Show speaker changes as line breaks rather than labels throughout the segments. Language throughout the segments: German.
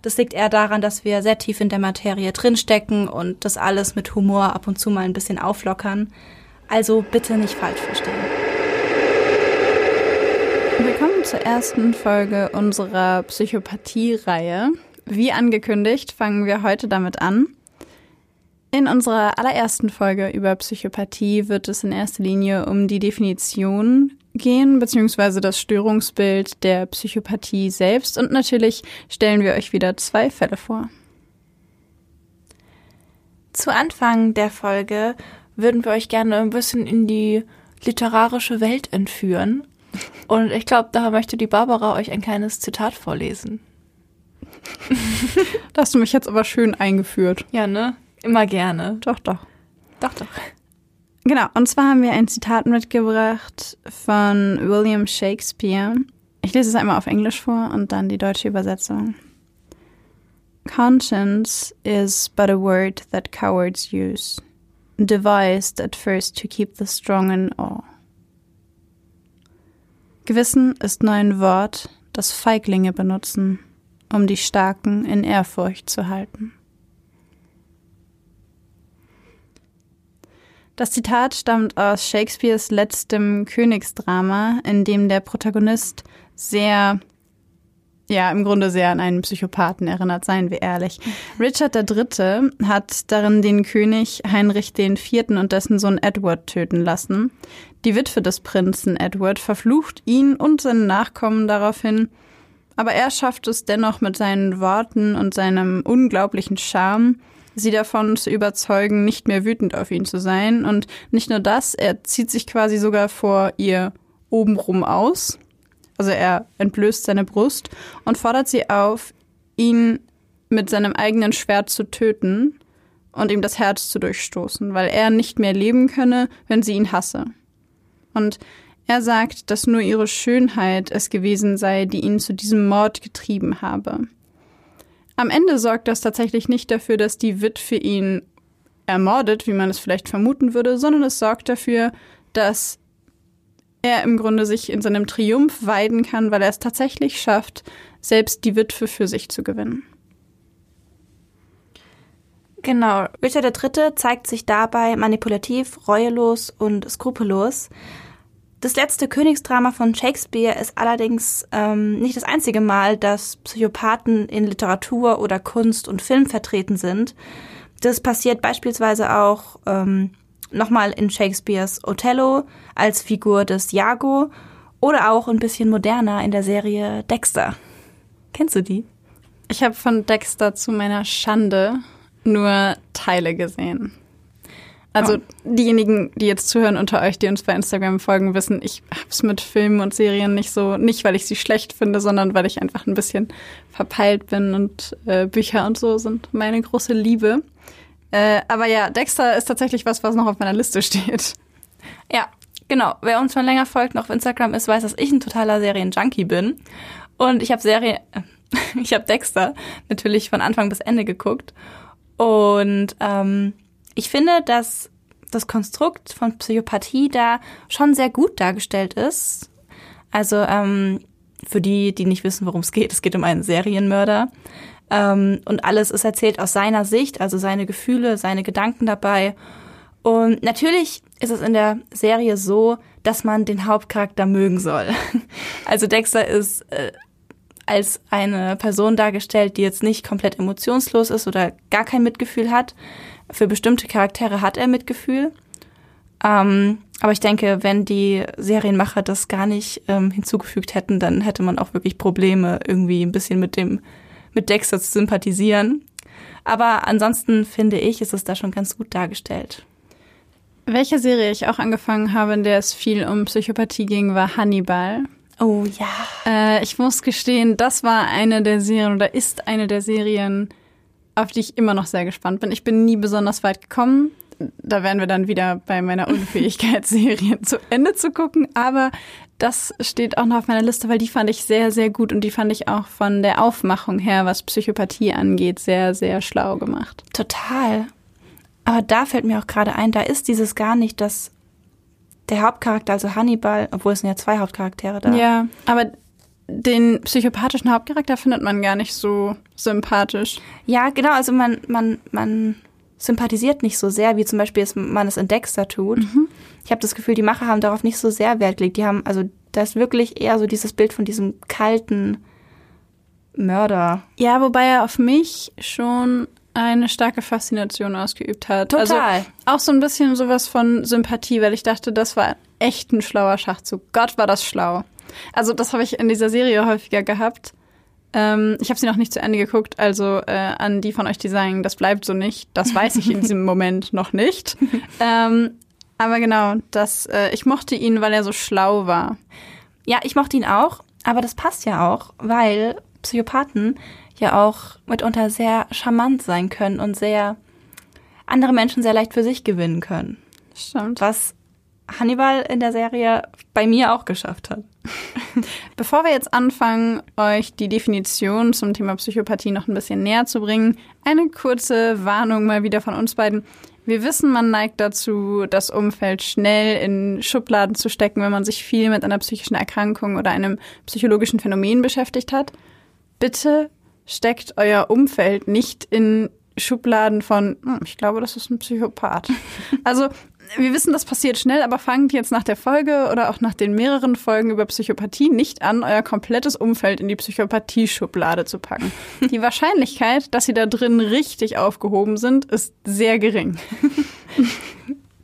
Das liegt eher daran, dass wir sehr tief in der Materie drinstecken und das alles mit Humor ab und zu mal ein bisschen auflockern. Also bitte nicht falsch verstehen.
Willkommen zur ersten Folge unserer Psychopathie-Reihe. Wie angekündigt, fangen wir heute damit an. In unserer allerersten Folge über Psychopathie wird es in erster Linie um die Definition gehen, beziehungsweise das Störungsbild der Psychopathie selbst. Und natürlich stellen wir euch wieder zwei Fälle vor.
Zu Anfang der Folge würden wir euch gerne ein bisschen in die literarische Welt entführen. Und ich glaube, da möchte die Barbara euch ein kleines Zitat vorlesen.
da hast du mich jetzt aber schön eingeführt.
Ja, ne? Immer gerne.
Doch, doch.
Doch, doch.
Genau, und zwar haben wir ein Zitat mitgebracht von William Shakespeare. Ich lese es einmal auf Englisch vor und dann die deutsche Übersetzung. Conscience is but a word that cowards use, devised at first to keep the strong in awe. Gewissen ist nur ein Wort, das Feiglinge benutzen, um die Starken in Ehrfurcht zu halten. Das Zitat stammt aus Shakespeares letztem Königsdrama, in dem der Protagonist sehr, ja, im Grunde sehr an einen Psychopathen erinnert, seien wir ehrlich. Richard III. hat darin den König Heinrich IV. und dessen Sohn Edward töten lassen. Die Witwe des Prinzen Edward verflucht ihn und seine Nachkommen daraufhin, aber er schafft es dennoch mit seinen Worten und seinem unglaublichen Charme, sie davon zu überzeugen, nicht mehr wütend auf ihn zu sein. Und nicht nur das, er zieht sich quasi sogar vor ihr obenrum aus. Also er entblößt seine Brust und fordert sie auf, ihn mit seinem eigenen Schwert zu töten und ihm das Herz zu durchstoßen, weil er nicht mehr leben könne, wenn sie ihn hasse. Und er sagt, dass nur ihre Schönheit es gewesen sei, die ihn zu diesem Mord getrieben habe. Am Ende sorgt das tatsächlich nicht dafür, dass die Witwe ihn ermordet, wie man es vielleicht vermuten würde, sondern es sorgt dafür, dass er im Grunde sich in seinem Triumph weiden kann, weil er es tatsächlich schafft, selbst die Witwe für sich zu gewinnen.
Genau, Richard III. zeigt sich dabei manipulativ, reuelos und skrupellos. Das letzte Königsdrama von Shakespeare ist allerdings ähm, nicht das einzige Mal, dass Psychopathen in Literatur oder Kunst und Film vertreten sind. Das passiert beispielsweise auch ähm, nochmal in Shakespeares Othello als Figur des Iago oder auch ein bisschen moderner in der Serie Dexter. Kennst du die?
Ich habe von Dexter zu meiner Schande nur Teile gesehen. Also oh. diejenigen, die jetzt zuhören unter euch, die uns bei Instagram folgen, wissen, ich hab's mit Filmen und Serien nicht so, nicht weil ich sie schlecht finde, sondern weil ich einfach ein bisschen verpeilt bin und äh, Bücher und so sind meine große Liebe. Äh, aber ja, Dexter ist tatsächlich was, was noch auf meiner Liste steht.
Ja, genau. Wer uns schon länger folgt und auf Instagram ist, weiß, dass ich ein totaler Serienjunkie bin. Und ich habe Serie, ich habe Dexter natürlich von Anfang bis Ende geguckt. Und ähm, ich finde, dass das Konstrukt von Psychopathie da schon sehr gut dargestellt ist. Also ähm, für die, die nicht wissen, worum es geht, es geht um einen Serienmörder. Ähm, und alles ist erzählt aus seiner Sicht, also seine Gefühle, seine Gedanken dabei. Und natürlich ist es in der Serie so, dass man den Hauptcharakter mögen soll. Also Dexter ist äh, als eine Person dargestellt, die jetzt nicht komplett emotionslos ist oder gar kein Mitgefühl hat,
Für bestimmte Charaktere hat er Mitgefühl. Ähm, aber ich denke, wenn die Serienmacher das gar nicht ähm, hinzugefügt hätten, dann hätte man auch wirklich Probleme, irgendwie ein bisschen mit dem, mit Dexter zu sympathisieren. Aber ansonsten finde ich, ist es da schon ganz gut dargestellt.
Welche Serie ich auch angefangen habe, in der es viel um Psychopathie ging, war Hannibal.
Oh ja.
Äh, ich muss gestehen, das war eine der Serien oder ist eine der Serien, auf die ich immer noch sehr gespannt bin. Ich bin nie besonders weit gekommen. Da wären wir dann wieder bei meiner Unfähigkeit, Serien zu Ende zu gucken. Aber das steht auch noch auf meiner Liste, weil die fand ich sehr, sehr gut und die fand ich auch von der Aufmachung her, was Psychopathie angeht, sehr, sehr schlau gemacht.
Total. Aber da fällt mir auch gerade ein, da ist dieses gar nicht, dass der Hauptcharakter, also Hannibal, obwohl es sind ja zwei Hauptcharaktere da.
Ja, aber den psychopathischen Hauptcharakter findet man gar nicht so sympathisch.
Ja, genau, also man, man, man sympathisiert nicht so sehr, wie zum Beispiel man es in Dexter tut. Mhm. Ich habe das Gefühl, die Macher haben darauf nicht so sehr Wert gelegt. Die haben, also da ist wirklich eher so dieses Bild von diesem kalten Mörder.
Ja, wobei er auf mich schon eine starke Faszination ausgeübt hat.
Total.
Also auch so ein bisschen sowas von Sympathie, weil ich dachte, das war echt ein schlauer Schachzug. Gott war das schlau. Also das habe ich in dieser Serie häufiger gehabt. Ähm, ich habe sie noch nicht zu Ende geguckt, also äh, an die von euch, die sagen, das bleibt so nicht, das weiß ich in diesem Moment noch nicht. Ähm, aber genau, das, äh, ich mochte ihn, weil er so schlau war.
Ja, ich mochte ihn auch, aber das passt ja auch, weil Psychopathen ja auch mitunter sehr charmant sein können und sehr andere Menschen sehr leicht für sich gewinnen können.
Stimmt.
Was Hannibal in der Serie bei mir auch geschafft hat.
Bevor wir jetzt anfangen, euch die Definition zum Thema Psychopathie noch ein bisschen näher zu bringen, eine kurze Warnung mal wieder von uns beiden. Wir wissen, man neigt dazu, das Umfeld schnell in Schubladen zu stecken, wenn man sich viel mit einer psychischen Erkrankung oder einem psychologischen Phänomen beschäftigt hat. Bitte steckt euer Umfeld nicht in Schubladen von, hm, ich glaube, das ist ein Psychopath. Also wir wissen, das passiert schnell, aber fangt jetzt nach der Folge oder auch nach den mehreren Folgen über Psychopathie nicht an, euer komplettes Umfeld in die Psychopathie-Schublade zu packen. Die Wahrscheinlichkeit, dass sie da drin richtig aufgehoben sind, ist sehr gering.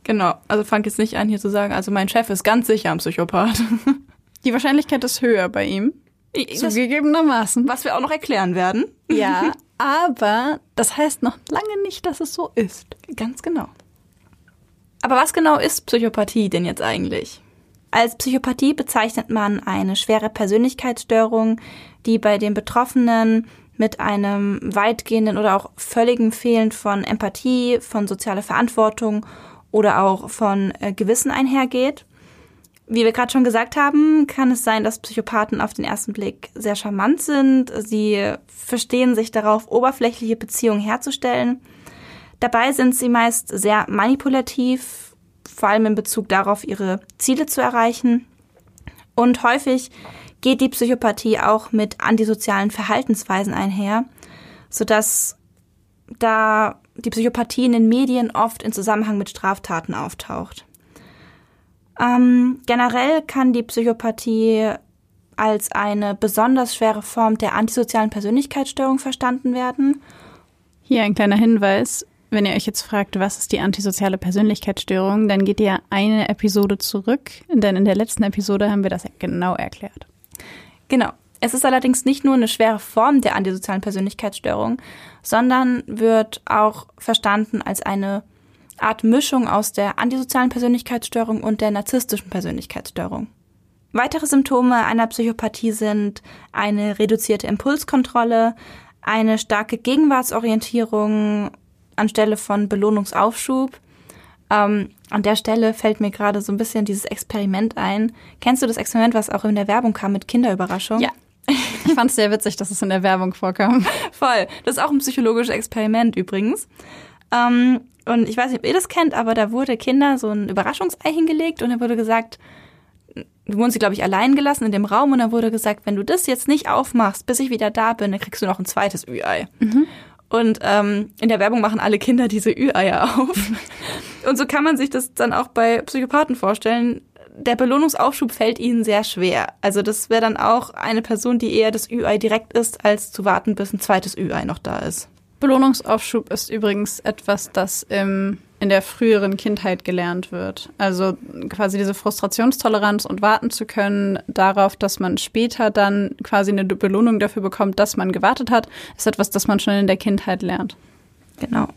Genau, also fangt jetzt nicht an, hier zu sagen, also mein Chef ist ganz sicher ein Psychopath.
Die Wahrscheinlichkeit ist höher bei ihm. Zugegebenermaßen.
Was wir auch noch erklären werden.
Ja, aber das heißt noch lange nicht, dass es so ist.
Ganz genau. Aber was genau ist Psychopathie denn jetzt eigentlich? Als Psychopathie bezeichnet man eine schwere Persönlichkeitsstörung, die bei den Betroffenen mit einem weitgehenden oder auch völligen Fehlen von Empathie, von sozialer Verantwortung oder auch von äh, Gewissen einhergeht. Wie wir gerade schon gesagt haben, kann es sein, dass Psychopathen auf den ersten Blick sehr charmant sind. Sie verstehen sich darauf, oberflächliche Beziehungen herzustellen. Dabei sind sie meist sehr manipulativ, vor allem in Bezug darauf, ihre Ziele zu erreichen. Und häufig geht die Psychopathie auch mit antisozialen Verhaltensweisen einher, sodass da die Psychopathie in den Medien oft in Zusammenhang mit Straftaten auftaucht. Ähm, generell kann die Psychopathie als eine besonders schwere Form der antisozialen Persönlichkeitsstörung verstanden werden.
Hier ein kleiner Hinweis. Wenn ihr euch jetzt fragt, was ist die antisoziale Persönlichkeitsstörung, dann geht ihr eine Episode zurück, denn in der letzten Episode haben wir das genau erklärt.
Genau. Es ist allerdings nicht nur eine schwere Form der antisozialen Persönlichkeitsstörung, sondern wird auch verstanden als eine Art Mischung aus der antisozialen Persönlichkeitsstörung und der narzisstischen Persönlichkeitsstörung. Weitere Symptome einer Psychopathie sind eine reduzierte Impulskontrolle, eine starke Gegenwartsorientierung anstelle von Belohnungsaufschub. Ähm, an der Stelle fällt mir gerade so ein bisschen dieses Experiment ein. Kennst du das Experiment, was auch in der Werbung kam mit Kinderüberraschung?
Ja. Ich fand es sehr witzig, dass es in der Werbung vorkam.
Voll. Das ist auch ein psychologisches Experiment übrigens. Ähm, und ich weiß nicht, ob ihr das kennt, aber da wurde Kinder so ein Überraschungsei hingelegt und da wurde gesagt, du wurden sie, glaube ich, allein gelassen in dem Raum und da wurde gesagt, wenn du das jetzt nicht aufmachst, bis ich wieder da bin, dann kriegst du noch ein zweites Ü-Ei. Mhm. Und ähm, in der Werbung machen alle Kinder diese Ü-Eier auf. und so kann man sich das dann auch bei Psychopathen vorstellen. Der Belohnungsaufschub fällt ihnen sehr schwer. Also das wäre dann auch eine Person, die eher das Ü-Ei direkt isst, als zu warten, bis ein zweites Ü-Ei noch da ist.
Belohnungsaufschub ist übrigens etwas, das im, in der früheren Kindheit gelernt wird. Also quasi diese Frustrationstoleranz und warten zu können darauf, dass man später dann quasi eine Belohnung dafür bekommt, dass man gewartet hat, ist etwas, das man schon in der Kindheit lernt.
Genau.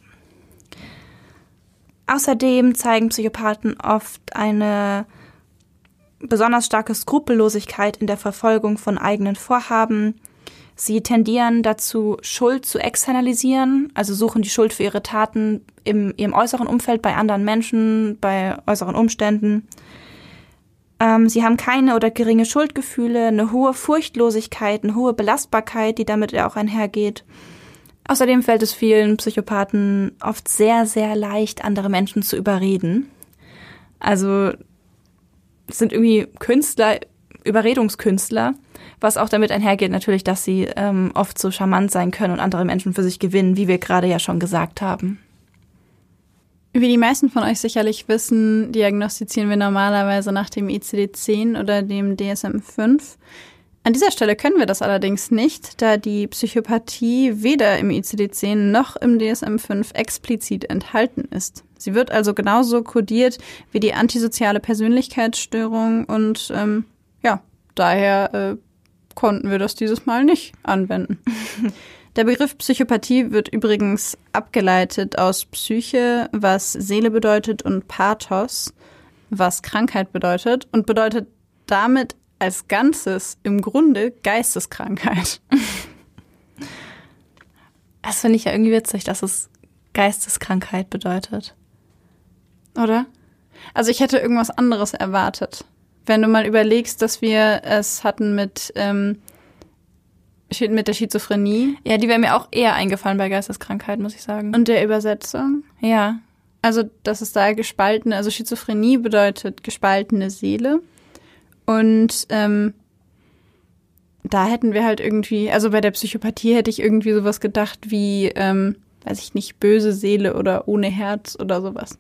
Außerdem zeigen Psychopathen oft eine besonders starke Skrupellosigkeit in der Verfolgung von eigenen Vorhaben. Sie tendieren dazu, Schuld zu externalisieren, also suchen die Schuld für ihre Taten im ihrem äußeren Umfeld bei anderen Menschen, bei äußeren Umständen. Ähm, sie haben keine oder geringe Schuldgefühle, eine hohe Furchtlosigkeit, eine hohe Belastbarkeit, die damit ja auch einhergeht. Außerdem fällt es vielen Psychopathen oft sehr, sehr leicht, andere Menschen zu überreden. Also sind irgendwie Künstler, Überredungskünstler, was auch damit einhergeht natürlich, dass sie ähm, oft so charmant sein können und andere Menschen für sich gewinnen, wie wir gerade ja schon gesagt haben.
Wie die meisten von euch sicherlich wissen, diagnostizieren wir normalerweise nach dem ICD-10 oder dem DSM-5. An dieser Stelle können wir das allerdings nicht, da die Psychopathie weder im ICD-10 noch im DSM-5 explizit enthalten ist. Sie wird also genauso kodiert wie die antisoziale Persönlichkeitsstörung und ähm, ja, daher äh, konnten wir das dieses Mal nicht anwenden. Der Begriff Psychopathie wird übrigens abgeleitet aus Psyche, was Seele bedeutet, und Pathos, was Krankheit bedeutet, und bedeutet damit als Ganzes im Grunde Geisteskrankheit.
Das finde ich ja irgendwie witzig, dass es Geisteskrankheit bedeutet.
Oder? Also ich hätte irgendwas anderes erwartet. Wenn du mal überlegst, dass wir es hatten mit, ähm, mit der Schizophrenie.
Ja, die wäre mir auch eher eingefallen bei Geisteskrankheit, muss ich sagen.
Und der Übersetzung.
Ja.
Also, dass es da gespaltene, also Schizophrenie bedeutet gespaltene Seele. Und ähm, da hätten wir halt irgendwie, also bei der Psychopathie hätte ich irgendwie sowas gedacht wie, ähm, weiß ich nicht, böse Seele oder ohne Herz oder sowas.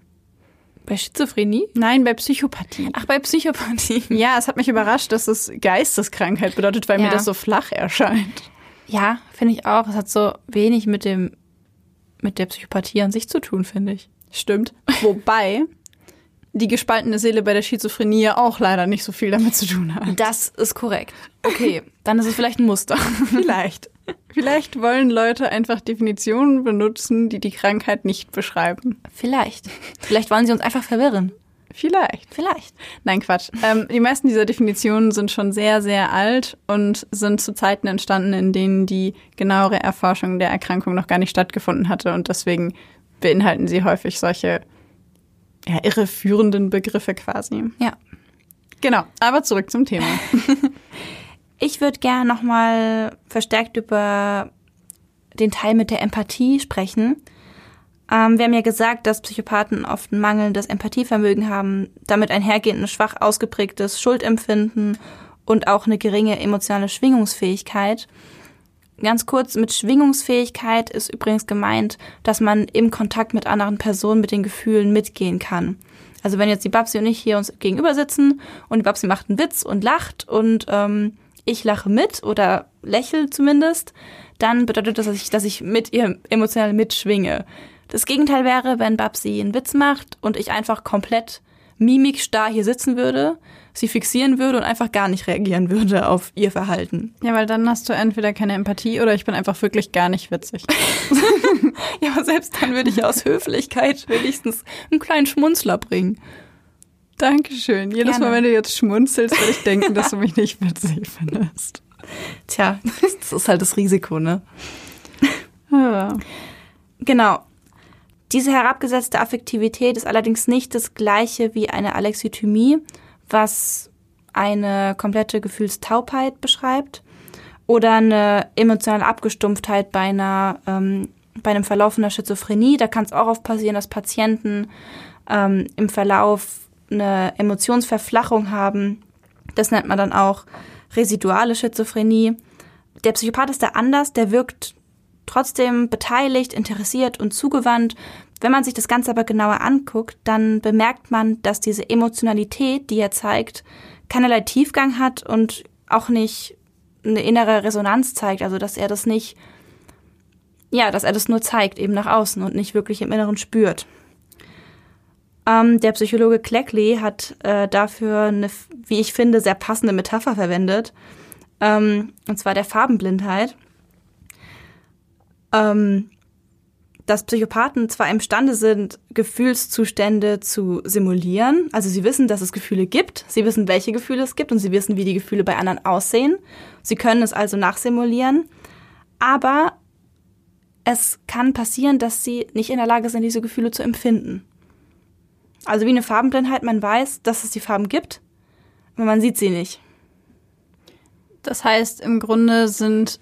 Bei Schizophrenie?
Nein, bei Psychopathie.
Ach, bei Psychopathie.
Ja, es hat mich überrascht, dass es Geisteskrankheit bedeutet, weil ja. mir das so flach erscheint.
Ja, finde ich auch. Es hat so wenig mit dem, mit der Psychopathie an sich zu tun, finde ich.
Stimmt. Wobei die gespaltene Seele bei der Schizophrenie ja auch leider nicht so viel damit zu tun hat.
Das ist korrekt. Okay, dann ist es vielleicht ein Muster.
vielleicht. Vielleicht wollen Leute einfach Definitionen benutzen, die die Krankheit nicht beschreiben.
Vielleicht. Vielleicht wollen sie uns einfach verwirren.
Vielleicht.
Vielleicht.
Nein, Quatsch. Ähm, die meisten dieser Definitionen sind schon sehr, sehr alt und sind zu Zeiten entstanden, in denen die genauere Erforschung der Erkrankung noch gar nicht stattgefunden hatte. Und deswegen beinhalten sie häufig solche ja, irreführenden Begriffe quasi.
Ja.
Genau, aber zurück zum Thema.
ich würde gerne nochmal verstärkt über den Teil mit der Empathie sprechen. Ähm, wir haben ja gesagt, dass Psychopathen oft ein mangelndes Empathievermögen haben, damit einhergehend ein schwach ausgeprägtes Schuldempfinden und auch eine geringe emotionale Schwingungsfähigkeit. Ganz kurz, mit Schwingungsfähigkeit ist übrigens gemeint, dass man im Kontakt mit anderen Personen mit den Gefühlen mitgehen kann. Also wenn jetzt die Babsi und ich hier uns gegenüber sitzen und die Babsi macht einen Witz und lacht und ähm, ich lache mit oder lächle zumindest, dann bedeutet das, dass ich, dass ich mit ihr emotional mitschwinge. Das Gegenteil wäre, wenn Babsi einen Witz macht und ich einfach komplett mimikstarr hier sitzen würde, sie fixieren würde und einfach gar nicht reagieren würde auf ihr Verhalten.
Ja, weil dann hast du entweder keine Empathie oder ich bin einfach wirklich gar nicht witzig.
ja, aber selbst dann würde ich aus Höflichkeit wenigstens einen kleinen Schmunzler bringen.
Dankeschön. Jedes Gerne. Mal, wenn du jetzt schmunzelst, würde ich denken, dass du mich nicht witzig findest.
Tja, das ist halt das Risiko, ne? Ja. Genau. Diese herabgesetzte Affektivität ist allerdings nicht das gleiche wie eine Alexithymie, was eine komplette Gefühlstaubheit beschreibt oder eine emotionale Abgestumpftheit bei einer ähm, bei einem Verlauf einer Schizophrenie. Da kann es auch oft passieren, dass Patienten ähm, im Verlauf eine Emotionsverflachung haben. Das nennt man dann auch residuale Schizophrenie. Der Psychopath ist da anders, der wirkt trotzdem beteiligt, interessiert und zugewandt. Wenn man sich das Ganze aber genauer anguckt, dann bemerkt man, dass diese Emotionalität, die er zeigt, keinerlei Tiefgang hat und auch nicht eine innere Resonanz zeigt. Also dass er das nicht ja, dass er das nur zeigt, eben nach außen und nicht wirklich im Inneren spürt. Ähm, der Psychologe Cleckley hat äh, dafür eine, wie ich finde, sehr passende Metapher verwendet, ähm, und zwar der Farbenblindheit. Ähm, dass Psychopathen zwar imstande sind, Gefühlszustände zu simulieren, also sie wissen, dass es Gefühle gibt, sie wissen, welche Gefühle es gibt und sie wissen, wie die Gefühle bei anderen aussehen. Sie können es also nachsimulieren, aber es kann passieren, dass sie nicht in der Lage sind, diese Gefühle zu empfinden. Also wie eine Farbenblindheit, man weiß, dass es die Farben gibt, aber man sieht sie nicht.
Das heißt, im Grunde sind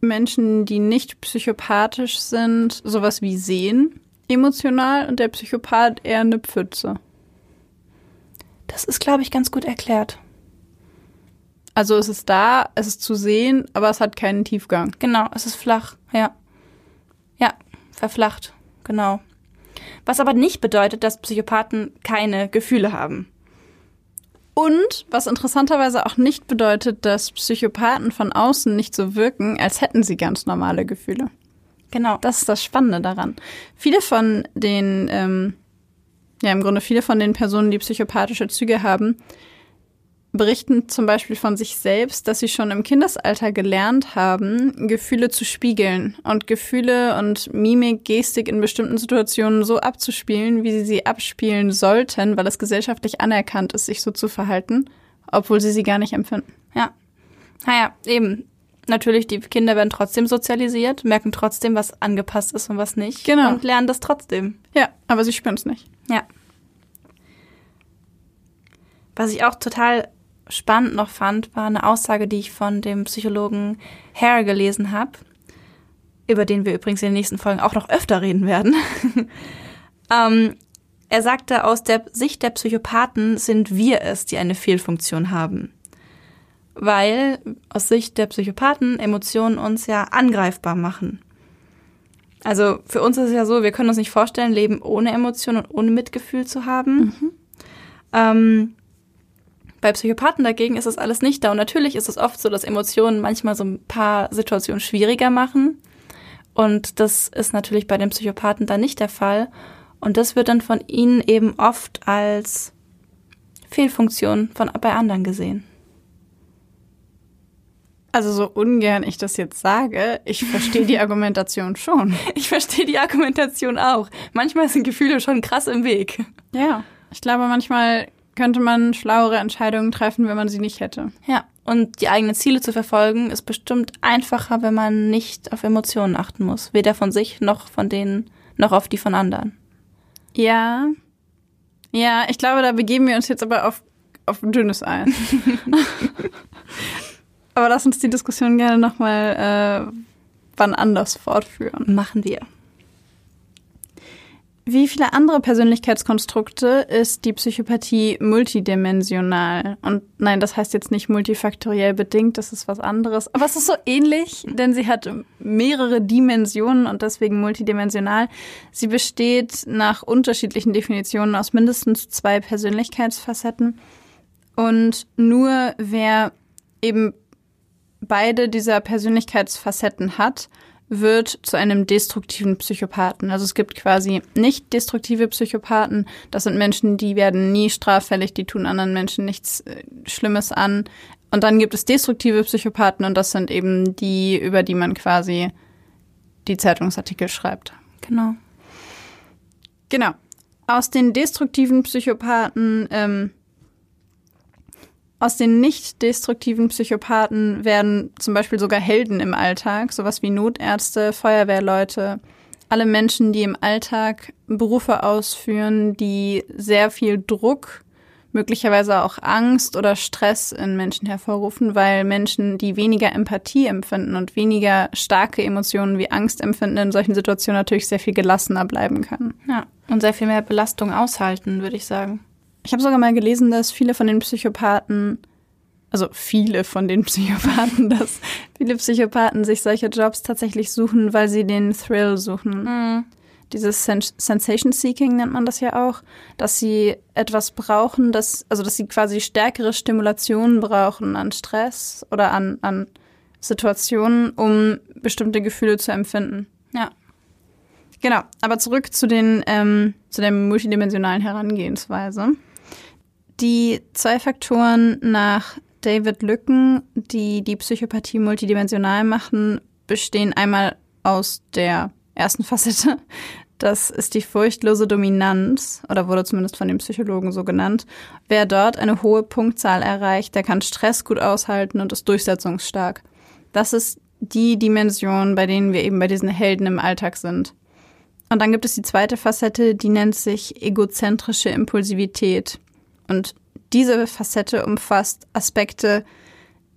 Menschen, die nicht psychopathisch sind, sowas wie sehen emotional und der Psychopath eher eine Pfütze.
Das ist, glaube ich, ganz gut erklärt.
Also es ist da, es ist zu sehen, aber es hat keinen Tiefgang.
Genau, es ist flach, ja. Ja, verflacht, genau. Was aber nicht bedeutet, dass Psychopathen keine Gefühle haben.
Und was interessanterweise auch nicht bedeutet, dass Psychopathen von außen nicht so wirken, als hätten sie ganz normale Gefühle.
Genau.
Das ist das Spannende daran. Viele von den, ähm, ja im Grunde viele von den Personen, die psychopathische Züge haben, berichten zum Beispiel von sich selbst, dass sie schon im Kindesalter gelernt haben, Gefühle zu spiegeln und Gefühle und Mimik, Gestik in bestimmten Situationen so abzuspielen, wie sie sie abspielen sollten, weil es gesellschaftlich anerkannt ist, sich so zu verhalten, obwohl sie sie gar nicht empfinden.
Ja. Naja, eben. Natürlich, die Kinder werden trotzdem sozialisiert, merken trotzdem, was angepasst ist und was nicht.
Genau.
Und lernen das trotzdem.
Ja, aber sie spüren es nicht.
Ja. Was ich auch total spannend noch fand, war eine Aussage, die ich von dem Psychologen Hare gelesen habe, über den wir übrigens in den nächsten Folgen auch noch öfter reden werden. ähm, er sagte, aus der Sicht der Psychopathen sind wir es, die eine Fehlfunktion haben. Weil aus Sicht der Psychopathen Emotionen uns ja angreifbar machen. Also für uns ist es ja so, wir können uns nicht vorstellen, Leben ohne Emotionen und ohne Mitgefühl zu haben. Mhm. Ähm, bei Psychopathen dagegen ist das alles nicht da. Und natürlich ist es oft so, dass Emotionen manchmal so ein paar Situationen schwieriger machen. Und das ist natürlich bei den Psychopathen dann nicht der Fall. Und das wird dann von ihnen eben oft als Fehlfunktion von, bei anderen gesehen.
Also so ungern ich das jetzt sage, ich verstehe die Argumentation schon.
Ich verstehe die Argumentation auch. Manchmal sind Gefühle schon krass im Weg.
Ja, ich glaube, manchmal könnte man schlauere Entscheidungen treffen, wenn man sie nicht hätte.
Ja, und die eigenen Ziele zu verfolgen, ist bestimmt einfacher, wenn man nicht auf Emotionen achten muss. Weder von sich noch von denen, noch auf die von anderen.
Ja. Ja, ich glaube, da begeben wir uns jetzt aber auf, auf dünnes Eis. aber lass uns die Diskussion gerne nochmal äh, wann anders fortführen.
Machen wir.
Wie viele andere Persönlichkeitskonstrukte ist die Psychopathie multidimensional. Und nein, das heißt jetzt nicht multifaktoriell bedingt, das ist was anderes. Aber es ist so ähnlich, denn sie hat mehrere Dimensionen und deswegen multidimensional. Sie besteht nach unterschiedlichen Definitionen aus mindestens zwei Persönlichkeitsfacetten. Und nur wer eben beide dieser Persönlichkeitsfacetten hat, wird zu einem destruktiven Psychopathen. Also es gibt quasi nicht destruktive Psychopathen. Das sind Menschen, die werden nie straffällig, die tun anderen Menschen nichts äh, Schlimmes an. Und dann gibt es destruktive Psychopathen und das sind eben die, über die man quasi die Zeitungsartikel schreibt.
Genau.
Genau. Aus den destruktiven Psychopathen ähm, aus den nicht destruktiven Psychopathen werden zum Beispiel sogar Helden im Alltag, sowas wie Notärzte, Feuerwehrleute, alle Menschen, die im Alltag Berufe ausführen, die sehr viel Druck, möglicherweise auch Angst oder Stress in Menschen hervorrufen, weil Menschen, die weniger Empathie empfinden und weniger starke Emotionen wie Angst empfinden, in solchen Situationen natürlich sehr viel gelassener bleiben können.
Ja, und sehr viel mehr Belastung aushalten, würde ich sagen.
Ich habe sogar mal gelesen, dass viele von den Psychopathen, also viele von den Psychopathen, dass viele Psychopathen sich solche Jobs tatsächlich suchen, weil sie den Thrill suchen. Mhm. Dieses Sens Sensation Seeking nennt man das ja auch, dass sie etwas brauchen, dass, also dass sie quasi stärkere Stimulationen brauchen an Stress oder an, an Situationen, um bestimmte Gefühle zu empfinden.
Ja.
Genau, aber zurück zu den ähm, zu der multidimensionalen Herangehensweise. Die zwei Faktoren nach David Lücken, die die Psychopathie multidimensional machen, bestehen einmal aus der ersten Facette. Das ist die furchtlose Dominanz, oder wurde zumindest von den Psychologen so genannt. Wer dort eine hohe Punktzahl erreicht, der kann Stress gut aushalten und ist durchsetzungsstark. Das ist die Dimension, bei denen wir eben bei diesen Helden im Alltag sind. Und dann gibt es die zweite Facette, die nennt sich egozentrische Impulsivität. Und diese Facette umfasst Aspekte,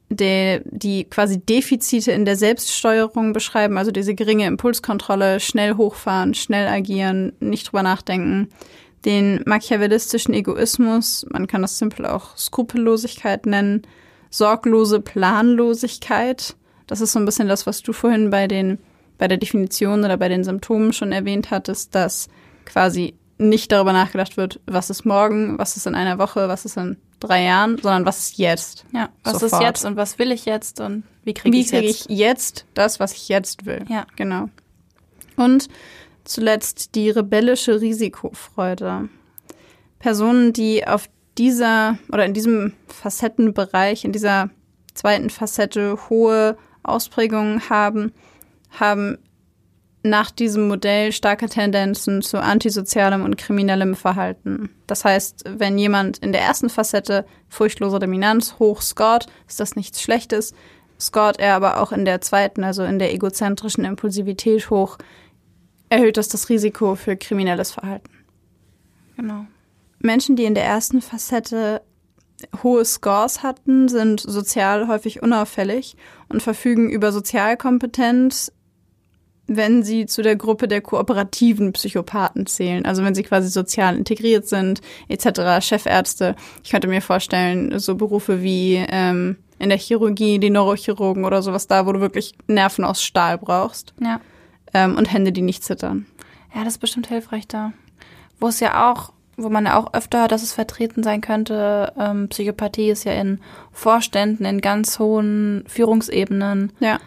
die, die quasi Defizite in der Selbststeuerung beschreiben, also diese geringe Impulskontrolle, schnell hochfahren, schnell agieren, nicht drüber nachdenken, den machiavellistischen Egoismus, man kann das simpel auch Skrupellosigkeit nennen, sorglose Planlosigkeit, das ist so ein bisschen das, was du vorhin bei den bei der Definition oder bei den Symptomen schon erwähnt hattest, dass quasi nicht darüber nachgedacht wird, was ist morgen, was ist in einer Woche, was ist in drei Jahren, sondern was ist jetzt.
Ja, was sofort. ist jetzt und was will ich jetzt und wie kriege ich
krieg ich jetzt das, was ich jetzt will.
Ja.
Genau. Und zuletzt die rebellische Risikofreude. Personen, die auf dieser oder in diesem Facettenbereich, in dieser zweiten Facette hohe Ausprägungen haben, haben nach diesem Modell starke Tendenzen zu antisozialem und kriminellem Verhalten. Das heißt, wenn jemand in der ersten Facette furchtloser Dominanz hoch scored, ist das nichts Schlechtes. Scored er aber auch in der zweiten, also in der egozentrischen Impulsivität hoch, erhöht das das Risiko für kriminelles Verhalten.
Genau.
Menschen, die in der ersten Facette hohe Scores hatten, sind sozial häufig unauffällig und verfügen über Sozialkompetenz, wenn sie zu der Gruppe der kooperativen Psychopathen zählen, also wenn sie quasi sozial integriert sind, etc., Chefärzte. Ich könnte mir vorstellen, so Berufe wie ähm, in der Chirurgie, die Neurochirurgen oder sowas da, wo du wirklich Nerven aus Stahl brauchst.
Ja.
Ähm, und Hände, die nicht zittern.
Ja, das ist bestimmt hilfreich da. Wo es ja auch, wo man ja auch öfter hört, dass es vertreten sein könnte, ähm, Psychopathie ist ja in Vorständen, in ganz hohen Führungsebenen.
Ja.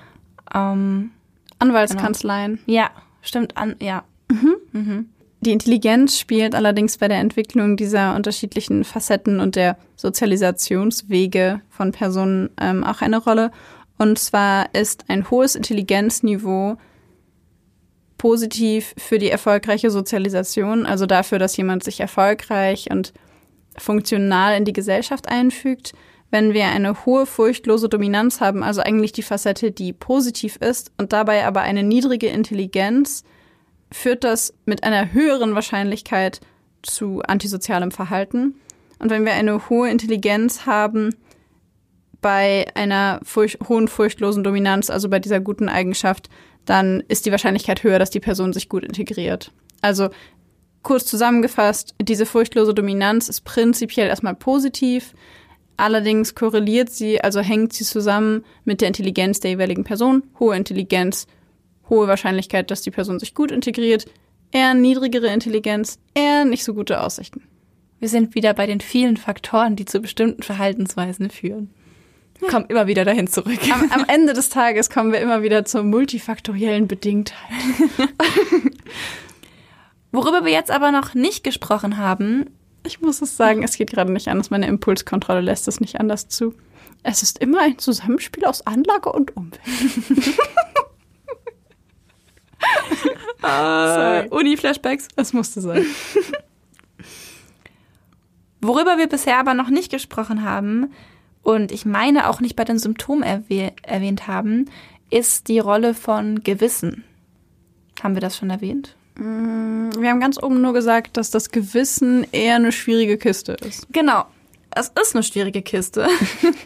Ähm,
Anwaltskanzleien.
Genau. Ja, stimmt an, ja.
Mhm. Mhm. Die Intelligenz spielt allerdings bei der Entwicklung dieser unterschiedlichen Facetten und der Sozialisationswege von Personen ähm, auch eine Rolle. Und zwar ist ein hohes Intelligenzniveau positiv für die erfolgreiche Sozialisation, also dafür, dass jemand sich erfolgreich und funktional in die Gesellschaft einfügt wenn wir eine hohe furchtlose Dominanz haben, also eigentlich die Facette, die positiv ist und dabei aber eine niedrige Intelligenz, führt das mit einer höheren Wahrscheinlichkeit zu antisozialem Verhalten. Und wenn wir eine hohe Intelligenz haben bei einer furch hohen furchtlosen Dominanz, also bei dieser guten Eigenschaft, dann ist die Wahrscheinlichkeit höher, dass die Person sich gut integriert. Also kurz zusammengefasst, diese furchtlose Dominanz ist prinzipiell erstmal positiv. Allerdings korreliert sie, also hängt sie zusammen mit der Intelligenz der jeweiligen Person. Hohe Intelligenz, hohe Wahrscheinlichkeit, dass die Person sich gut integriert. Eher niedrigere Intelligenz, eher nicht so gute Aussichten.
Wir sind wieder bei den vielen Faktoren, die zu bestimmten Verhaltensweisen führen. Wir kommen immer wieder dahin zurück.
Am, am Ende des Tages kommen wir immer wieder zur multifaktoriellen Bedingtheit.
Worüber wir jetzt aber noch nicht gesprochen haben,
ich muss es sagen, es geht gerade nicht anders. Meine Impulskontrolle lässt es nicht anders zu. Es ist immer ein Zusammenspiel aus Anlage und Umwelt.
uh, Uni-Flashbacks.
Es musste sein.
Worüber wir bisher aber noch nicht gesprochen haben und ich meine auch nicht bei den Symptomen erwäh erwähnt haben, ist die Rolle von Gewissen. Haben wir das schon erwähnt?
Mm, wir haben ganz oben nur gesagt, dass das Gewissen eher eine schwierige Kiste ist.
Genau. Es ist eine schwierige Kiste.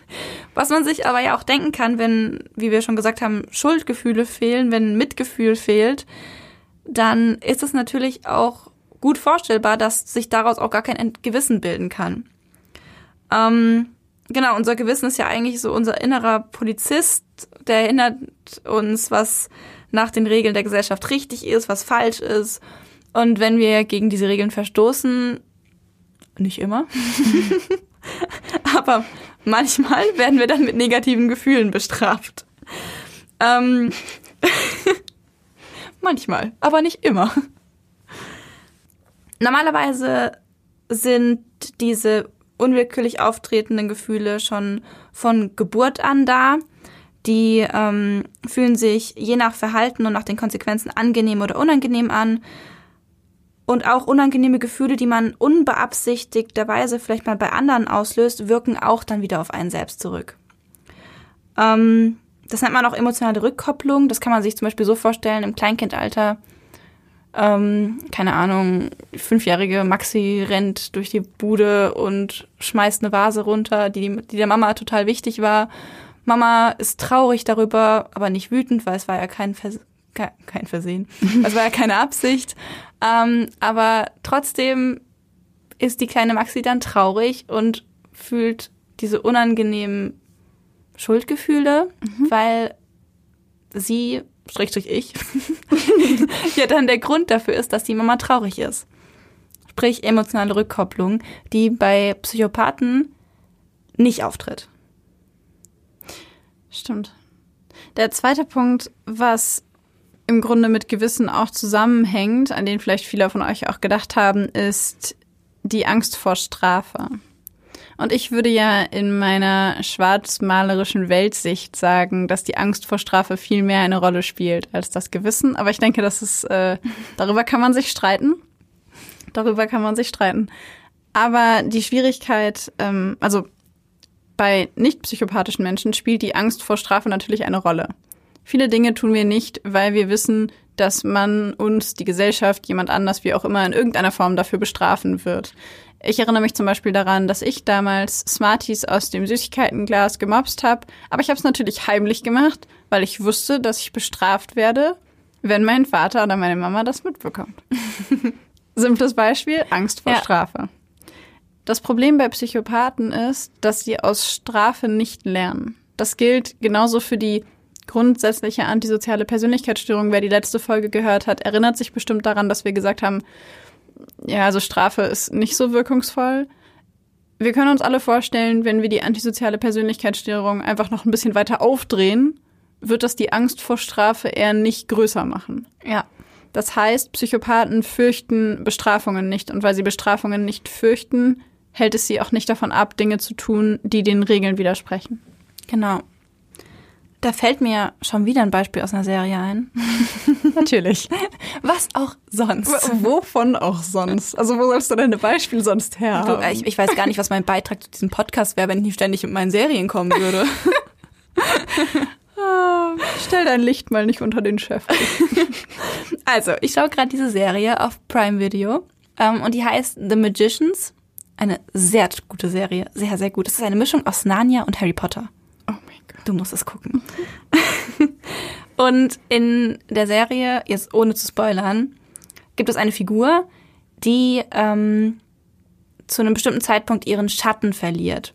Was man sich aber ja auch denken kann, wenn, wie wir schon gesagt haben, Schuldgefühle fehlen, wenn Mitgefühl fehlt, dann ist es natürlich auch gut vorstellbar, dass sich daraus auch gar kein Gewissen bilden kann. Ähm, genau, unser Gewissen ist ja eigentlich so unser innerer Polizist, der erinnert uns, was nach den Regeln der Gesellschaft richtig ist, was falsch ist. Und wenn wir gegen diese Regeln verstoßen, nicht immer, aber manchmal werden wir dann mit negativen Gefühlen bestraft. ähm, manchmal, aber nicht immer. Normalerweise sind diese unwillkürlich auftretenden Gefühle schon von Geburt an da. Die ähm, fühlen sich je nach Verhalten und nach den Konsequenzen angenehm oder unangenehm an. Und auch unangenehme Gefühle, die man unbeabsichtigterweise vielleicht mal bei anderen auslöst, wirken auch dann wieder auf einen selbst zurück. Ähm, das nennt man auch emotionale Rückkopplung. Das kann man sich zum Beispiel so vorstellen, im Kleinkindalter, ähm, keine Ahnung, fünfjährige Maxi rennt durch die Bude und schmeißt eine Vase runter, die, die der Mama total wichtig war. Mama ist traurig darüber, aber nicht wütend, weil es war ja kein, Vers kein Versehen. Es war ja keine Absicht. Ähm, aber trotzdem ist die kleine Maxi dann traurig und fühlt diese unangenehmen Schuldgefühle, mhm. weil sie, Schrägstrich ich, ja dann der Grund dafür ist, dass die Mama traurig ist. Sprich emotionale Rückkopplung, die bei Psychopathen nicht auftritt.
Stimmt. Der zweite Punkt, was im Grunde mit Gewissen auch zusammenhängt, an den vielleicht viele von euch auch gedacht haben, ist die Angst vor Strafe. Und ich würde ja in meiner schwarzmalerischen Weltsicht sagen, dass die Angst vor Strafe viel mehr eine Rolle spielt als das Gewissen. Aber ich denke, das ist, äh, darüber kann man sich streiten. Darüber kann man sich streiten. Aber die Schwierigkeit, ähm, also bei nicht psychopathischen Menschen spielt die Angst vor Strafe natürlich eine Rolle. Viele Dinge tun wir nicht, weil wir wissen, dass man uns, die Gesellschaft, jemand anders, wie auch immer, in irgendeiner Form dafür bestrafen wird. Ich erinnere mich zum Beispiel daran, dass ich damals Smarties aus dem Süßigkeitenglas gemobst habe, aber ich habe es natürlich heimlich gemacht, weil ich wusste, dass ich bestraft werde, wenn mein Vater oder meine Mama das mitbekommt. Simples Beispiel, Angst vor ja. Strafe. Das Problem bei Psychopathen ist, dass sie aus Strafe nicht lernen. Das gilt genauso für die grundsätzliche antisoziale Persönlichkeitsstörung. Wer die letzte Folge gehört hat, erinnert sich bestimmt daran, dass wir gesagt haben, ja, also Strafe ist nicht so wirkungsvoll. Wir können uns alle vorstellen, wenn wir die antisoziale Persönlichkeitsstörung einfach noch ein bisschen weiter aufdrehen, wird das die Angst vor Strafe eher nicht größer machen.
Ja.
Das heißt, Psychopathen fürchten Bestrafungen nicht und weil sie Bestrafungen nicht fürchten, hält es sie auch nicht davon ab, Dinge zu tun, die den Regeln widersprechen.
Genau. Da fällt mir schon wieder ein Beispiel aus einer Serie ein.
Natürlich.
Was auch sonst.
Wovon auch sonst? Also wo sollst du deine Beispiele sonst her?
Du, ich, ich, weiß gar nicht, was mein Beitrag zu diesem Podcast wäre, wenn ich nicht ständig mit meinen Serien kommen würde.
Ah, stell dein Licht mal nicht unter den Chef.
also, ich schaue gerade diese Serie auf Prime Video ähm, und die heißt The Magicians. Eine sehr gute Serie, sehr, sehr gut. Es ist eine Mischung aus Narnia und Harry Potter. Du musst es gucken. und in der Serie, jetzt ohne zu spoilern, gibt es eine Figur, die ähm, zu einem bestimmten Zeitpunkt ihren Schatten verliert.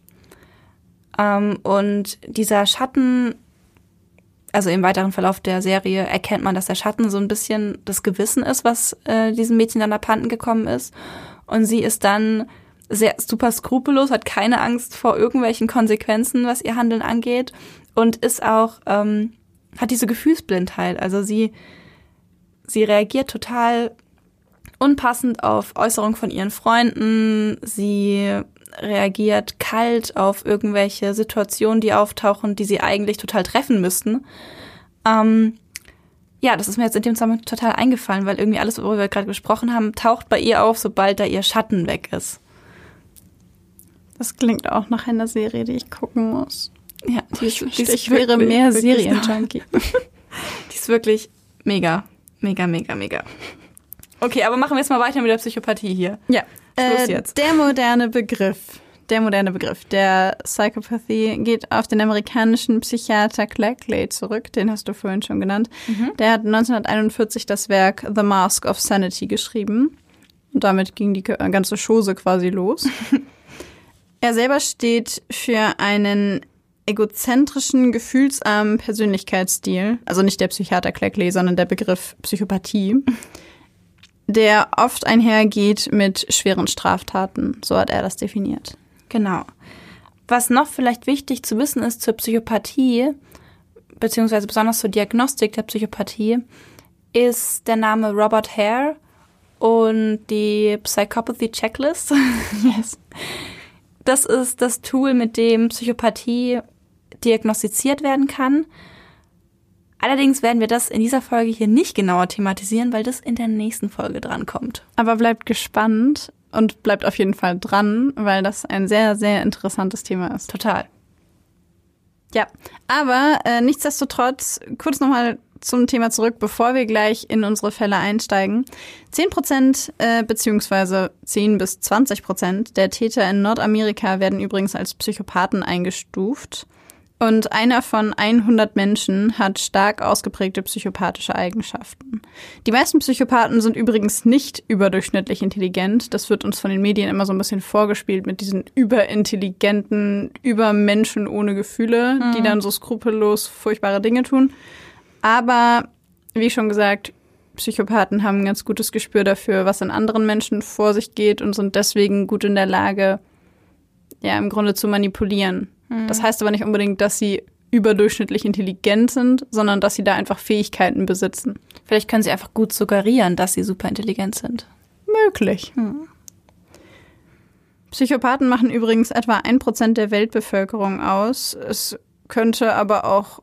Ähm, und dieser Schatten, also im weiteren Verlauf der Serie erkennt man, dass der Schatten so ein bisschen das Gewissen ist, was äh, diesem Mädchen an abhanden gekommen ist. Und sie ist dann sehr super skrupellos, hat keine Angst vor irgendwelchen Konsequenzen, was ihr Handeln angeht und ist auch, ähm, hat diese Gefühlsblindheit. Also sie, sie reagiert total unpassend auf Äußerungen von ihren Freunden. Sie reagiert kalt auf irgendwelche Situationen, die auftauchen, die sie eigentlich total treffen müssten. Ähm, ja, das ist mir jetzt in dem Zusammenhang total eingefallen, weil irgendwie alles, worüber wir gerade gesprochen haben, taucht bei ihr auf, sobald da ihr Schatten weg ist.
Das klingt auch nach einer Serie, die ich gucken muss.
Ja, die ist,
die ist ich wäre mehr Serienjunkie.
die ist wirklich mega, mega, mega, mega. Okay, aber machen wir jetzt mal weiter mit der Psychopathie hier.
Ja. Schluss äh, jetzt. Der moderne Begriff. Der moderne Begriff der Psychopathie geht auf den amerikanischen Psychiater Clay zurück, den hast du vorhin schon genannt. Mhm. Der hat 1941 das Werk The Mask of Sanity geschrieben. Und damit ging die ganze Chose quasi los. er selber steht für einen egozentrischen, gefühlsarmen Persönlichkeitsstil, also nicht der Psychiater Cleckley, sondern der Begriff Psychopathie, der oft einhergeht mit schweren Straftaten. So hat er das definiert.
Genau. Was noch vielleicht wichtig zu wissen ist zur Psychopathie, beziehungsweise besonders zur Diagnostik der Psychopathie, ist der Name Robert Hare und die Psychopathy Checklist. yes. Das ist das Tool, mit dem Psychopathie diagnostiziert werden kann. Allerdings werden wir das in dieser Folge hier nicht genauer thematisieren, weil das in der nächsten Folge drankommt.
Aber bleibt gespannt und bleibt auf jeden Fall dran, weil das ein sehr, sehr interessantes Thema ist.
Total.
Ja, aber äh, nichtsdestotrotz, kurz nochmal zum Thema zurück, bevor wir gleich in unsere Fälle einsteigen. 10 Prozent äh, beziehungsweise 10 bis 20 Prozent der Täter in Nordamerika werden übrigens als Psychopathen eingestuft. Und einer von 100 Menschen hat stark ausgeprägte psychopathische Eigenschaften. Die meisten Psychopathen sind übrigens nicht überdurchschnittlich intelligent. Das wird uns von den Medien immer so ein bisschen vorgespielt mit diesen überintelligenten Übermenschen ohne Gefühle, mhm. die dann so skrupellos furchtbare Dinge tun. Aber wie schon gesagt, Psychopathen haben ein ganz gutes Gespür dafür, was in anderen Menschen vor sich geht und sind deswegen gut in der Lage, ja, im Grunde zu manipulieren. Mhm. Das heißt aber nicht unbedingt, dass sie überdurchschnittlich intelligent sind, sondern dass sie da einfach Fähigkeiten besitzen.
Vielleicht können sie einfach gut suggerieren, dass sie super intelligent sind.
Möglich. Mhm. Psychopathen machen übrigens etwa ein Prozent der Weltbevölkerung aus. Es könnte aber auch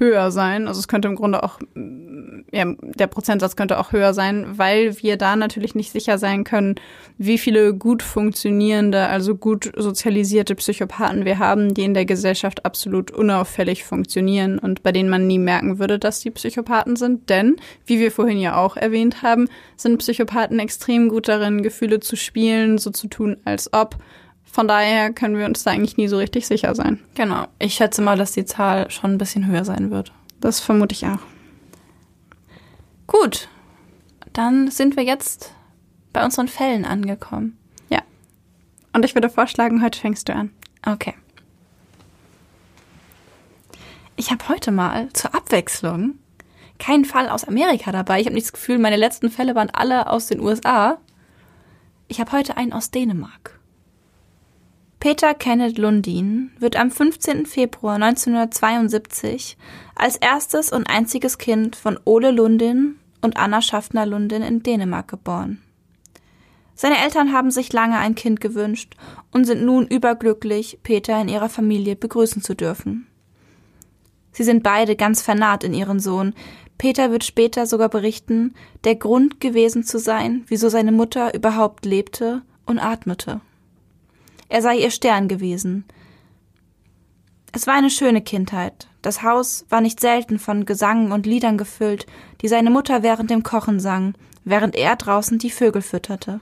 höher sein. Also es könnte im Grunde auch, ja, der Prozentsatz könnte auch höher sein, weil wir da natürlich nicht sicher sein können, wie viele gut funktionierende, also gut sozialisierte Psychopathen wir haben, die in der Gesellschaft absolut unauffällig funktionieren und bei denen man nie merken würde, dass die Psychopathen sind. Denn, wie wir vorhin ja auch erwähnt haben, sind Psychopathen extrem gut darin, Gefühle zu spielen, so zu tun, als ob von daher können wir uns da eigentlich nie so richtig sicher sein.
Genau. Ich schätze mal, dass die Zahl schon ein bisschen höher sein wird.
Das vermute ich auch.
Gut. Dann sind wir jetzt bei unseren Fällen angekommen.
Ja. Und ich würde vorschlagen, heute fängst du an.
Okay. Ich habe heute mal zur Abwechslung keinen Fall aus Amerika dabei. Ich habe nicht das Gefühl, meine letzten Fälle waren alle aus den USA. Ich habe heute einen aus Dänemark. Peter Kenneth Lundin wird am 15. Februar 1972 als erstes und einziges Kind von Ole Lundin und Anna Schaffner Lundin in Dänemark geboren. Seine Eltern haben sich lange ein Kind gewünscht und sind nun überglücklich, Peter in ihrer Familie begrüßen zu dürfen. Sie sind beide ganz vernarrt in ihren Sohn. Peter wird später sogar berichten, der Grund gewesen zu sein, wieso seine Mutter überhaupt lebte und atmete. Er sei ihr Stern gewesen. Es war eine schöne Kindheit. Das Haus war nicht selten von Gesang und Liedern gefüllt, die seine Mutter während dem Kochen sang, während er draußen die Vögel fütterte.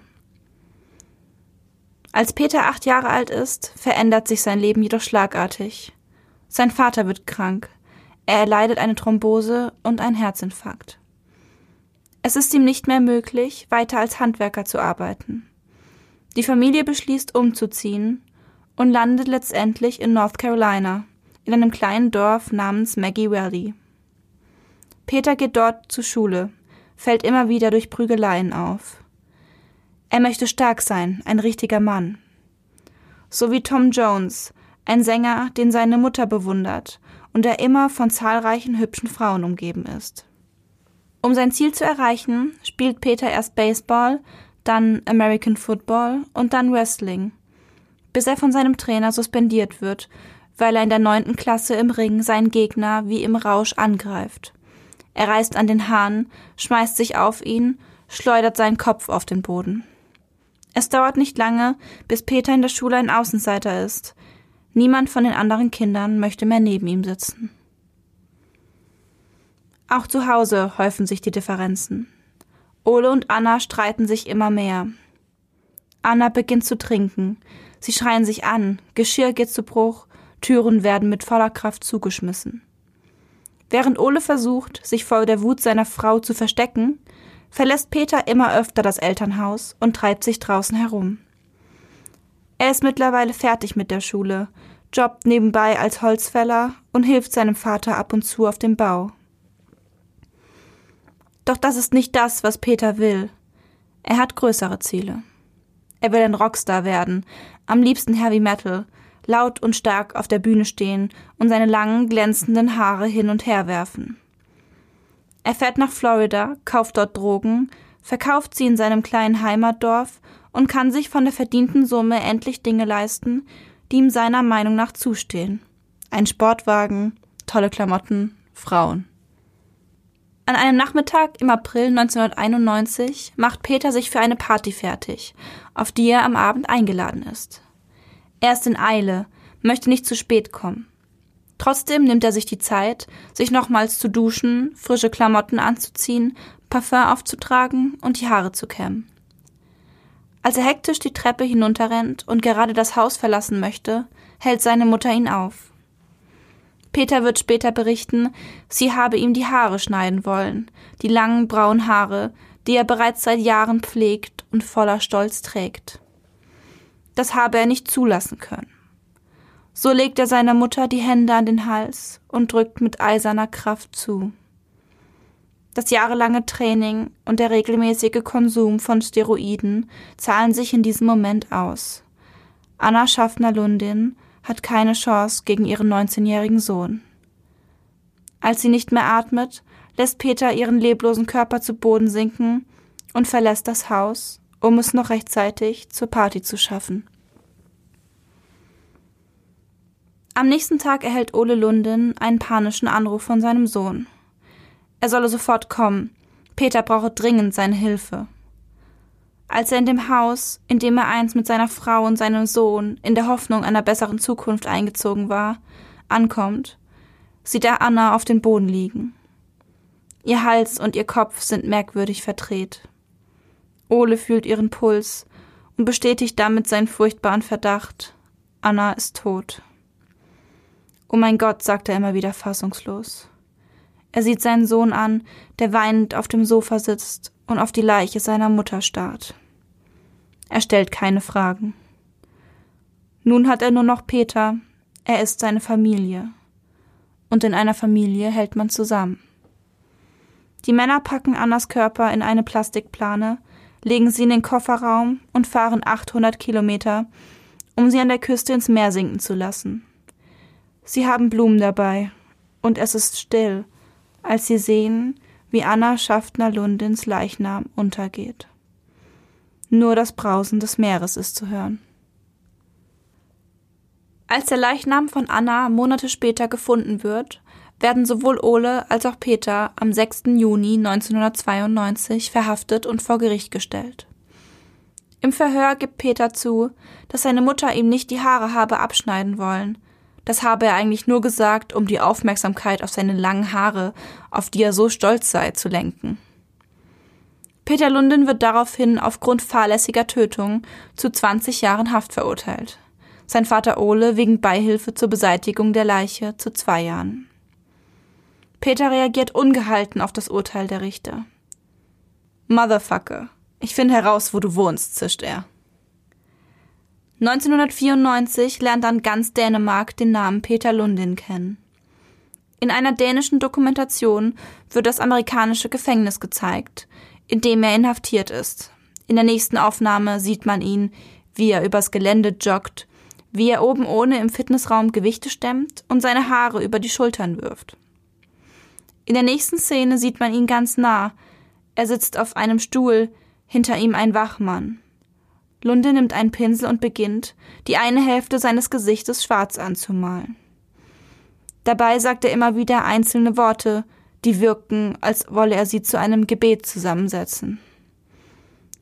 Als Peter acht Jahre alt ist, verändert sich sein Leben jedoch schlagartig. Sein Vater wird krank. Er erleidet eine Thrombose und einen Herzinfarkt. Es ist ihm nicht mehr möglich, weiter als Handwerker zu arbeiten. Die Familie beschließt umzuziehen und landet letztendlich in North Carolina, in einem kleinen Dorf namens Maggie Valley. Peter geht dort zur Schule, fällt immer wieder durch Prügeleien auf. Er möchte stark sein, ein richtiger Mann. So wie Tom Jones, ein Sänger, den seine Mutter bewundert und der immer von zahlreichen hübschen Frauen umgeben ist. Um sein Ziel zu erreichen, spielt Peter erst Baseball, dann American Football und dann Wrestling, bis er von seinem Trainer suspendiert wird, weil er in der neunten Klasse im Ring seinen Gegner wie im Rausch angreift. Er reißt an den Haaren, schmeißt sich auf ihn, schleudert seinen Kopf auf den Boden. Es dauert nicht lange, bis Peter in der Schule ein Außenseiter ist. Niemand von den anderen Kindern möchte mehr neben ihm sitzen. Auch zu Hause häufen sich die Differenzen. Ole und Anna streiten sich immer mehr. Anna beginnt zu trinken. Sie schreien sich an, Geschirr geht zu Bruch, Türen werden mit voller Kraft zugeschmissen. Während Ole versucht, sich vor der Wut seiner Frau zu verstecken, verlässt Peter immer öfter das Elternhaus und treibt sich draußen herum. Er ist mittlerweile fertig mit der Schule, jobbt nebenbei als Holzfäller und hilft seinem Vater ab und zu auf dem Bau. Doch das ist nicht das, was Peter will. Er hat größere Ziele. Er will ein Rockstar werden, am liebsten Heavy Metal, laut und stark auf der Bühne stehen und seine langen, glänzenden Haare hin und her werfen. Er fährt nach Florida, kauft dort Drogen, verkauft sie in seinem kleinen Heimatdorf und kann sich von der verdienten Summe endlich Dinge leisten, die ihm seiner Meinung nach zustehen. Ein Sportwagen, tolle Klamotten, Frauen. An einem Nachmittag im April 1991 macht Peter sich für eine Party fertig, auf die er am Abend eingeladen ist. Er ist in Eile, möchte nicht zu spät kommen. Trotzdem nimmt er sich die Zeit, sich nochmals zu duschen, frische Klamotten anzuziehen, Parfum aufzutragen und die Haare zu kämmen. Als er hektisch die Treppe hinunterrennt und gerade das Haus verlassen möchte, hält seine Mutter ihn auf. Peter wird später berichten, sie habe ihm die Haare schneiden wollen, die langen braunen Haare, die er bereits seit Jahren pflegt und voller Stolz trägt. Das habe er nicht zulassen können. So legt er seiner Mutter die Hände an den Hals und drückt mit eiserner Kraft zu. Das jahrelange Training und der regelmäßige Konsum von Steroiden zahlen sich in diesem Moment aus. Anna Schaffner-Lundin hat keine Chance gegen ihren 19-jährigen Sohn. Als sie nicht mehr atmet, lässt Peter ihren leblosen Körper zu Boden sinken und verlässt das Haus, um es noch rechtzeitig zur Party zu schaffen. Am nächsten Tag erhält Ole Lundin einen panischen Anruf von seinem Sohn. Er solle sofort kommen. Peter brauche dringend seine Hilfe. Als er in dem Haus, in dem er einst mit seiner Frau und seinem Sohn in der Hoffnung einer besseren Zukunft eingezogen war, ankommt, sieht er Anna auf dem Boden liegen. Ihr Hals und ihr Kopf sind merkwürdig verdreht. Ole fühlt ihren Puls und bestätigt damit seinen furchtbaren Verdacht. Anna ist tot. Oh mein Gott, sagt er immer wieder fassungslos. Er sieht seinen Sohn an, der weinend auf dem Sofa sitzt und auf die Leiche seiner Mutter starrt. Er stellt keine Fragen. Nun hat er nur noch Peter, er ist seine Familie. Und in einer Familie hält man zusammen. Die Männer packen Annas Körper in eine Plastikplane, legen sie in den Kofferraum und fahren 800 Kilometer, um sie an der Küste ins Meer sinken zu lassen. Sie haben Blumen dabei, und es ist still, als sie sehen, wie Anna Schaffner Lundins Leichnam untergeht. Nur das Brausen des Meeres ist zu hören. Als der Leichnam von Anna Monate später gefunden wird, werden sowohl Ole als auch Peter am 6. Juni 1992 verhaftet und vor Gericht gestellt. Im Verhör gibt Peter zu, dass seine Mutter ihm nicht die Haare habe abschneiden wollen, das habe er eigentlich nur gesagt, um die Aufmerksamkeit auf seine langen Haare, auf die er so stolz sei, zu lenken. Peter Lunden wird daraufhin aufgrund fahrlässiger Tötung zu 20 Jahren Haft verurteilt. Sein Vater Ole wegen Beihilfe zur Beseitigung der Leiche zu zwei Jahren. Peter reagiert ungehalten auf das Urteil der Richter. Motherfucker, ich finde heraus, wo du wohnst, zischt er. 1994 lernt dann ganz Dänemark den Namen Peter Lundin kennen. In einer dänischen Dokumentation wird das amerikanische Gefängnis gezeigt, in dem er inhaftiert ist. In der nächsten Aufnahme sieht man ihn, wie er übers Gelände joggt, wie er oben ohne im Fitnessraum Gewichte stemmt und seine Haare über die Schultern wirft. In der nächsten Szene sieht man ihn ganz nah. Er sitzt auf einem Stuhl, hinter ihm ein Wachmann. Lunde nimmt einen Pinsel und beginnt, die eine Hälfte seines Gesichtes schwarz anzumalen. Dabei sagt er immer wieder einzelne Worte, die wirken, als wolle er sie zu einem Gebet zusammensetzen.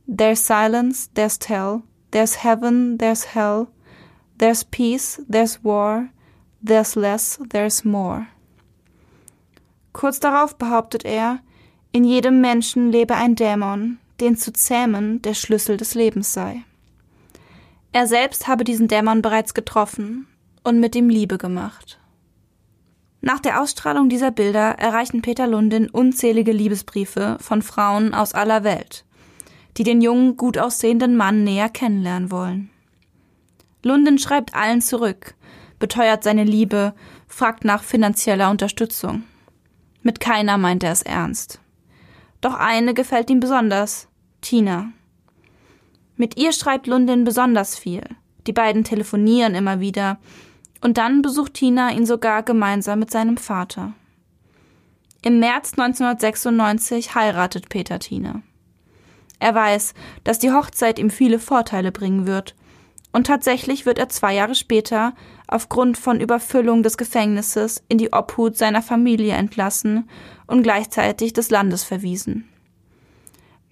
There's silence, there's tell, there's heaven, there's hell, there's peace, there's war, there's less, there's more. Kurz darauf behauptet er, in jedem Menschen lebe ein Dämon, den zu zähmen der Schlüssel des Lebens sei. Er selbst habe diesen Dämon bereits getroffen und mit ihm Liebe gemacht. Nach der Ausstrahlung dieser Bilder erreichen Peter Lundin unzählige Liebesbriefe von Frauen aus aller Welt, die den jungen, gut aussehenden Mann näher kennenlernen wollen. Lundin schreibt allen zurück, beteuert seine Liebe, fragt nach finanzieller Unterstützung. Mit keiner meint er es ernst. Doch eine gefällt ihm besonders, Tina. Mit ihr schreibt Lundin besonders viel. Die beiden telefonieren immer wieder. Und dann besucht Tina ihn sogar gemeinsam mit seinem Vater. Im März 1996 heiratet Peter Tina. Er weiß, dass die Hochzeit ihm viele Vorteile bringen wird. Und tatsächlich wird er zwei Jahre später aufgrund von Überfüllung des Gefängnisses in die Obhut seiner Familie entlassen und gleichzeitig des Landes verwiesen.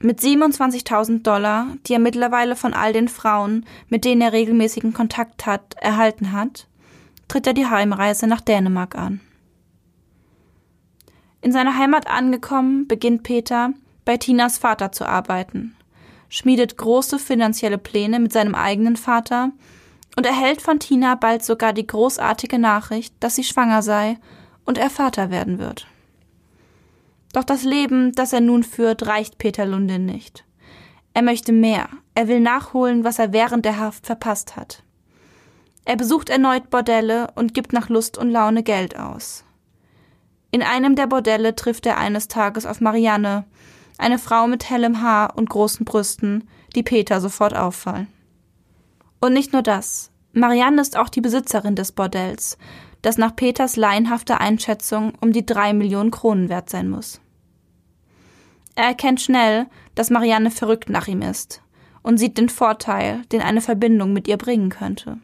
Mit 27.000 Dollar, die er mittlerweile von all den Frauen, mit denen er regelmäßigen Kontakt hat, erhalten hat, tritt er die Heimreise nach Dänemark an. In seiner Heimat angekommen, beginnt Peter, bei Tinas Vater zu arbeiten, schmiedet große finanzielle Pläne mit seinem eigenen Vater und erhält von Tina bald sogar die großartige Nachricht, dass sie schwanger sei und er Vater werden wird. Doch das Leben, das er nun führt, reicht Peter Lundin nicht. Er möchte mehr. Er will nachholen, was er während der Haft verpasst hat. Er besucht erneut Bordelle und gibt nach Lust und Laune Geld aus. In einem der Bordelle trifft er eines Tages auf Marianne, eine Frau mit hellem Haar und großen Brüsten, die Peter sofort auffallen. Und nicht nur das. Marianne ist auch die Besitzerin des Bordells, das nach Peters laienhafter Einschätzung um die drei Millionen Kronen wert sein muss. Er erkennt schnell, dass Marianne verrückt nach ihm ist und sieht den Vorteil, den eine Verbindung mit ihr bringen könnte.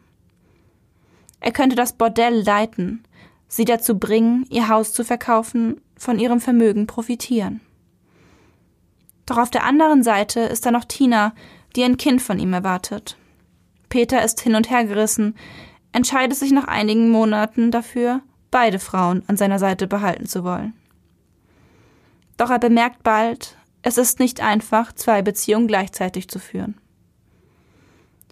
Er könnte das Bordell leiten, sie dazu bringen, ihr Haus zu verkaufen, von ihrem Vermögen profitieren. Doch auf der anderen Seite ist da noch Tina, die ein Kind von ihm erwartet. Peter ist hin und her gerissen, entscheidet sich nach einigen Monaten dafür, beide Frauen an seiner Seite behalten zu wollen. Doch er bemerkt bald, es ist nicht einfach, zwei Beziehungen gleichzeitig zu führen.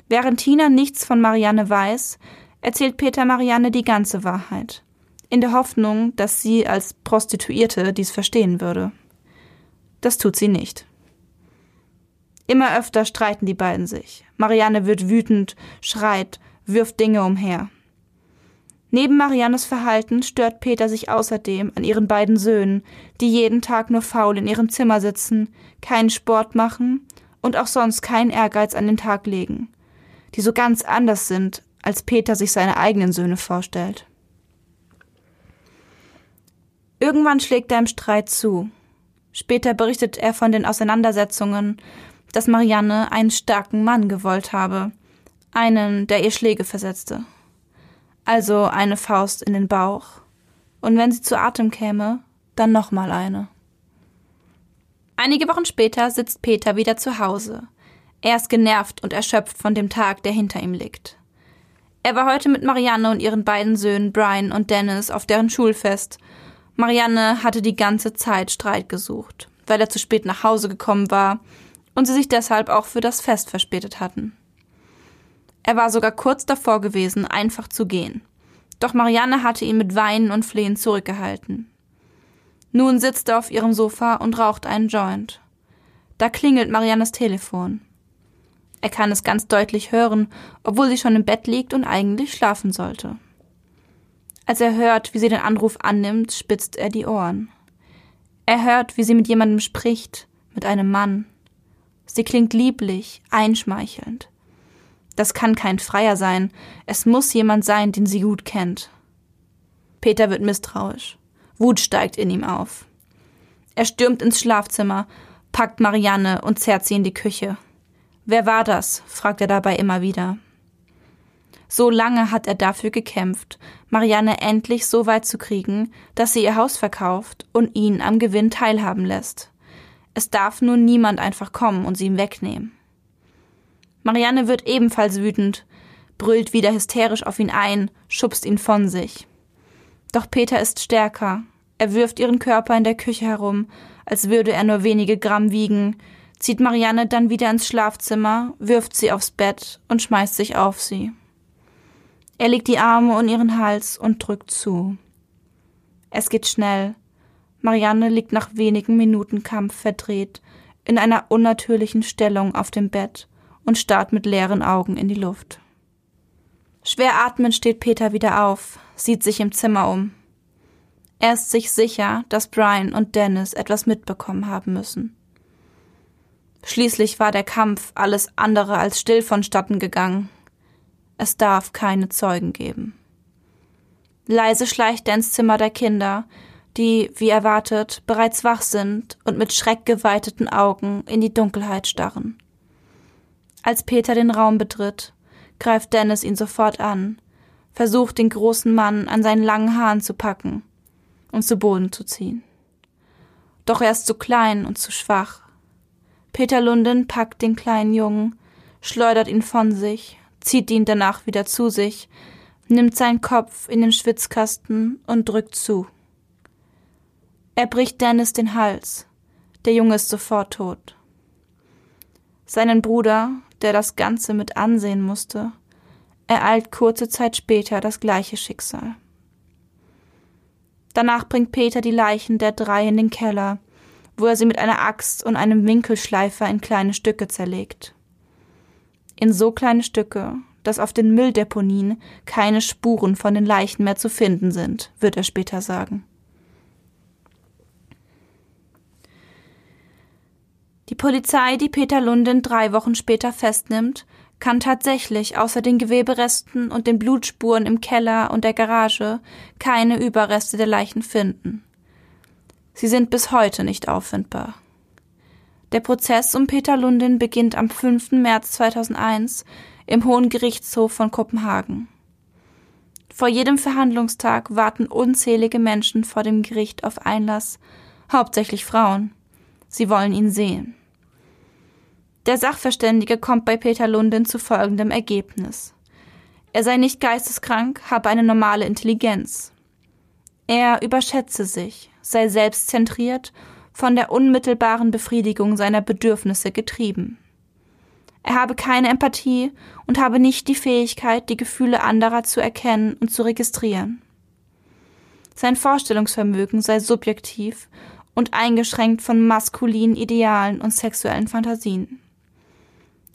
Während Tina nichts von Marianne weiß, erzählt Peter Marianne die ganze Wahrheit, in der Hoffnung, dass sie als Prostituierte dies verstehen würde. Das tut sie nicht. Immer öfter streiten die beiden sich. Marianne wird wütend, schreit, wirft Dinge umher. Neben Mariannes Verhalten stört Peter sich außerdem an ihren beiden Söhnen, die jeden Tag nur faul in ihrem Zimmer sitzen, keinen Sport machen und auch sonst keinen Ehrgeiz an den Tag legen, die so ganz anders sind, als Peter sich seine eigenen Söhne vorstellt. Irgendwann schlägt er im Streit zu. Später berichtet er von den Auseinandersetzungen, dass Marianne einen starken Mann gewollt habe, einen, der ihr Schläge versetzte also eine Faust in den Bauch, und wenn sie zu Atem käme, dann nochmal eine. Einige Wochen später sitzt Peter wieder zu Hause. Er ist genervt und erschöpft von dem Tag, der hinter ihm liegt. Er war heute mit Marianne und ihren beiden Söhnen Brian und Dennis auf deren Schulfest. Marianne hatte die ganze Zeit Streit gesucht, weil er zu spät nach Hause gekommen war und sie sich deshalb auch für das Fest verspätet hatten. Er war sogar kurz davor gewesen, einfach zu gehen. Doch Marianne hatte ihn mit Weinen und Flehen zurückgehalten. Nun sitzt er auf ihrem Sofa und raucht einen Joint. Da klingelt Mariannes Telefon. Er kann es ganz deutlich hören, obwohl sie schon im Bett liegt und eigentlich schlafen sollte. Als er hört, wie sie den Anruf annimmt, spitzt er die Ohren. Er hört, wie sie mit jemandem spricht, mit einem Mann. Sie klingt lieblich, einschmeichelnd. Das kann kein Freier sein. Es muss jemand sein, den sie gut kennt. Peter wird misstrauisch. Wut steigt in ihm auf. Er stürmt ins Schlafzimmer, packt Marianne und zerrt sie in die Küche. Wer war das? fragt er dabei immer wieder. So lange hat er dafür gekämpft, Marianne endlich so weit zu kriegen, dass sie ihr Haus verkauft und ihn am Gewinn teilhaben lässt. Es darf nun niemand einfach kommen und sie ihm wegnehmen. Marianne wird ebenfalls wütend, brüllt wieder hysterisch auf ihn ein, schubst ihn von sich. Doch Peter ist stärker. Er wirft ihren Körper in der Küche herum, als würde er nur wenige Gramm wiegen, zieht Marianne dann wieder ins Schlafzimmer, wirft sie aufs Bett und schmeißt sich auf sie. Er legt die Arme um ihren Hals und drückt zu. Es geht schnell. Marianne liegt nach wenigen Minuten Kampf verdreht, in einer unnatürlichen Stellung auf dem Bett und starrt mit leeren Augen in die Luft. Schwer atmend steht Peter wieder auf, sieht sich im Zimmer um. Er ist sich sicher, dass Brian und Dennis etwas mitbekommen haben müssen. Schließlich war der Kampf alles andere als still vonstatten gegangen. Es darf keine Zeugen geben. Leise schleicht er ins Zimmer der Kinder, die, wie erwartet, bereits wach sind und mit schreckgeweiteten Augen in die Dunkelheit starren. Als Peter den Raum betritt, greift Dennis ihn sofort an, versucht den großen Mann an seinen langen Haaren zu packen und zu Boden zu ziehen. Doch er ist zu klein und zu schwach. Peter Lunden packt den kleinen Jungen, schleudert ihn von sich, zieht ihn danach wieder zu sich, nimmt seinen Kopf in den Schwitzkasten und drückt zu. Er bricht Dennis den Hals. Der Junge ist sofort tot. Seinen Bruder, der das Ganze mit ansehen musste, ereilt kurze Zeit später das gleiche Schicksal. Danach bringt Peter die Leichen der drei in den Keller, wo er sie mit einer Axt und einem Winkelschleifer in kleine Stücke zerlegt. In so kleine Stücke, dass auf den Mülldeponien keine Spuren von den Leichen mehr zu finden sind, wird er später sagen. Die Polizei, die Peter Lunden drei Wochen später festnimmt, kann tatsächlich außer den Geweberesten und den Blutspuren im Keller und der Garage keine Überreste der Leichen finden. Sie sind bis heute nicht auffindbar. Der Prozess um Peter Lundin beginnt am 5. März 2001 im Hohen Gerichtshof von Kopenhagen. Vor jedem Verhandlungstag warten unzählige Menschen vor dem Gericht auf Einlass, hauptsächlich Frauen. Sie wollen ihn sehen. Der Sachverständige kommt bei Peter Lunden zu folgendem Ergebnis. Er sei nicht geisteskrank, habe eine normale Intelligenz. Er überschätze sich, sei selbstzentriert, von der unmittelbaren Befriedigung seiner Bedürfnisse getrieben. Er habe keine Empathie und habe nicht die Fähigkeit, die Gefühle anderer zu erkennen und zu registrieren. Sein Vorstellungsvermögen sei subjektiv und eingeschränkt von maskulinen Idealen und sexuellen Fantasien.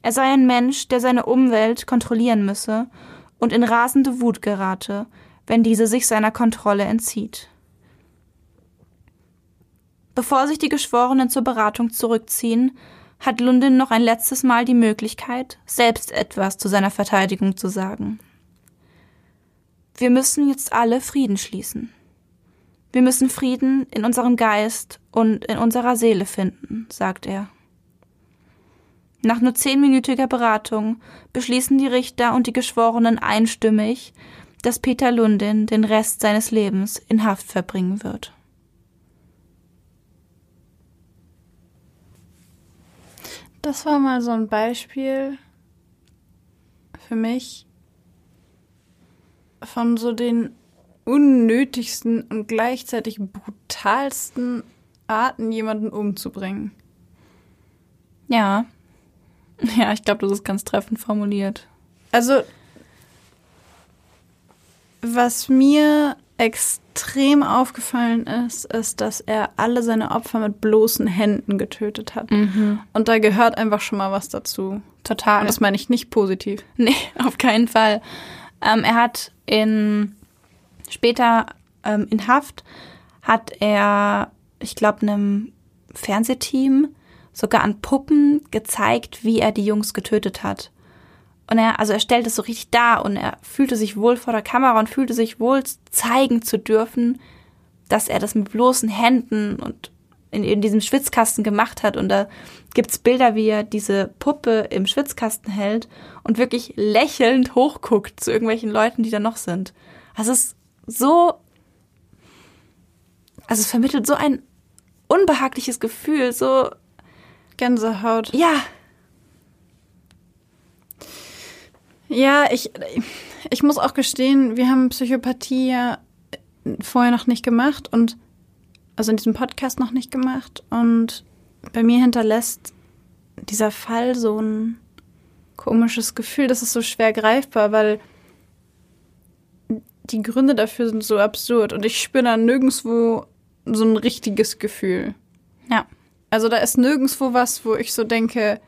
Er sei ein Mensch, der seine Umwelt kontrollieren müsse und in rasende Wut gerate, wenn diese sich seiner Kontrolle entzieht. Bevor sich die Geschworenen zur Beratung zurückziehen, hat Lundin noch ein letztes Mal die Möglichkeit, selbst etwas zu seiner Verteidigung zu sagen. Wir müssen jetzt alle Frieden schließen. Wir müssen Frieden in unserem Geist und in unserer Seele finden, sagt er. Nach nur zehnminütiger Beratung beschließen die Richter und die Geschworenen einstimmig, dass Peter Lundin den Rest seines Lebens in Haft verbringen wird.
Das war mal so ein Beispiel für mich von so den unnötigsten und gleichzeitig brutalsten Arten, jemanden umzubringen.
Ja, Ja, ich glaube, das ist ganz treffend formuliert.
Also, was mir extrem aufgefallen ist, ist, dass er alle seine Opfer mit bloßen Händen getötet hat. Mhm. Und da gehört einfach schon mal was dazu.
Total.
Und das meine ich nicht positiv.
Nee, auf keinen Fall. Ähm, er hat in später ähm, in Haft hat er, ich glaube, einem Fernsehteam sogar an Puppen gezeigt, wie er die Jungs getötet hat. Und er, also er stellte es so richtig dar und er fühlte sich wohl vor der Kamera und fühlte sich wohl zeigen zu dürfen, dass er das mit bloßen Händen und in, in diesem Schwitzkasten gemacht hat. Und da gibt's Bilder, wie er diese Puppe im Schwitzkasten hält und wirklich lächelnd hochguckt zu irgendwelchen Leuten, die da noch sind. Also es ist so, also es vermittelt so ein unbehagliches Gefühl, so
Gänsehaut.
Ja.
Ja, ich, ich muss auch gestehen, wir haben Psychopathie ja vorher noch nicht gemacht und also in diesem Podcast noch nicht gemacht und bei mir hinterlässt dieser Fall so ein komisches Gefühl. Das ist so schwer greifbar, weil die Gründe dafür sind so absurd und ich spüre da nirgendwo so ein richtiges Gefühl.
Ja.
Also da ist nirgendwo was, wo ich so denke,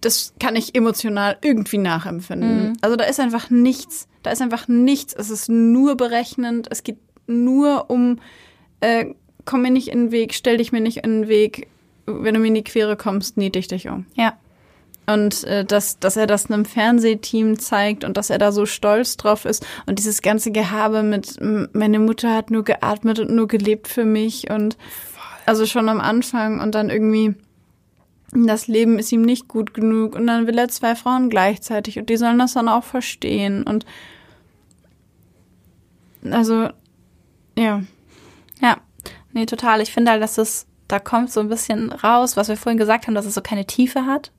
das kann ich emotional irgendwie nachempfinden. Mhm. Also da ist einfach nichts, da ist einfach nichts. Es ist nur berechnend. Es geht nur um, äh, komm mir nicht in den Weg, stell dich mir nicht in den Weg. Wenn du mir in die Quere kommst, niete ich dich um.
Ja.
und äh, dass, dass er das einem Fernsehteam zeigt und dass er da so stolz drauf ist und dieses ganze Gehabe mit meine Mutter hat nur geatmet und nur gelebt für mich und also schon am Anfang und dann irgendwie das Leben ist ihm nicht gut genug und dann will er zwei Frauen gleichzeitig und die sollen das dann auch verstehen und also ja.
Ja, nee, total. Ich finde halt, dass es, da kommt so ein bisschen raus, was wir vorhin gesagt haben, dass es so keine Tiefe hat.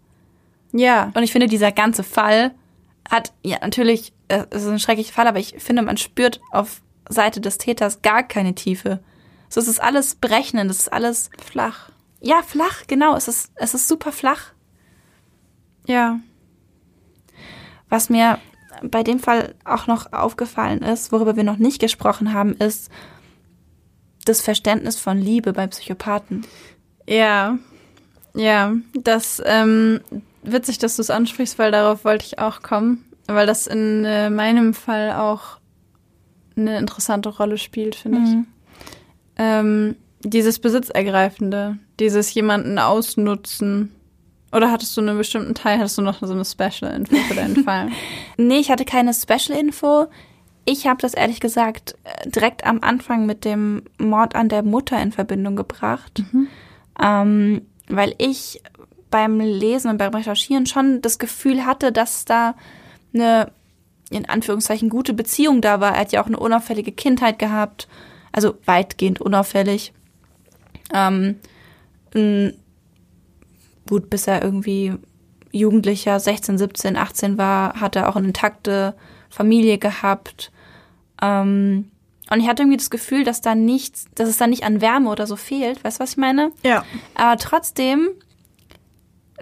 Ja.
Und ich finde, dieser ganze Fall hat, ja, natürlich, äh, es ist ein schrecklicher Fall, aber ich finde, man spürt auf Seite des Täters gar keine Tiefe. So, es ist alles berechnend, es ist alles
flach.
Ja, flach, genau. Es ist, es ist super flach.
Ja.
Was mir bei dem Fall auch noch aufgefallen ist, worüber wir noch nicht gesprochen haben, ist das Verständnis von Liebe bei Psychopathen.
Ja, ja, das ähm, witzig, dass du es ansprichst, weil darauf wollte ich auch kommen, weil das in äh, meinem Fall auch eine interessante Rolle spielt, finde mhm. ich. Ähm, dieses Besitzergreifende, dieses jemanden ausnutzen. Oder hattest du einen bestimmten Teil, hattest du noch so eine Special-Info für deinen Fall?
nee, ich hatte keine Special-Info. Ich habe das ehrlich gesagt äh, direkt am Anfang mit dem Mord an der Mutter in Verbindung gebracht. Mhm. Ähm, weil ich beim Lesen und beim Recherchieren schon das Gefühl hatte, dass da eine in Anführungszeichen gute Beziehung da war. Er hat ja auch eine unauffällige Kindheit gehabt, also weitgehend unauffällig. Ähm, gut, bis er irgendwie Jugendlicher, 16, 17, 18 war, hat er auch eine intakte Familie gehabt. Ähm, und ich hatte irgendwie das Gefühl, dass da nichts, dass es da nicht an Wärme oder so fehlt. Weißt du, was ich meine?
Ja.
Aber trotzdem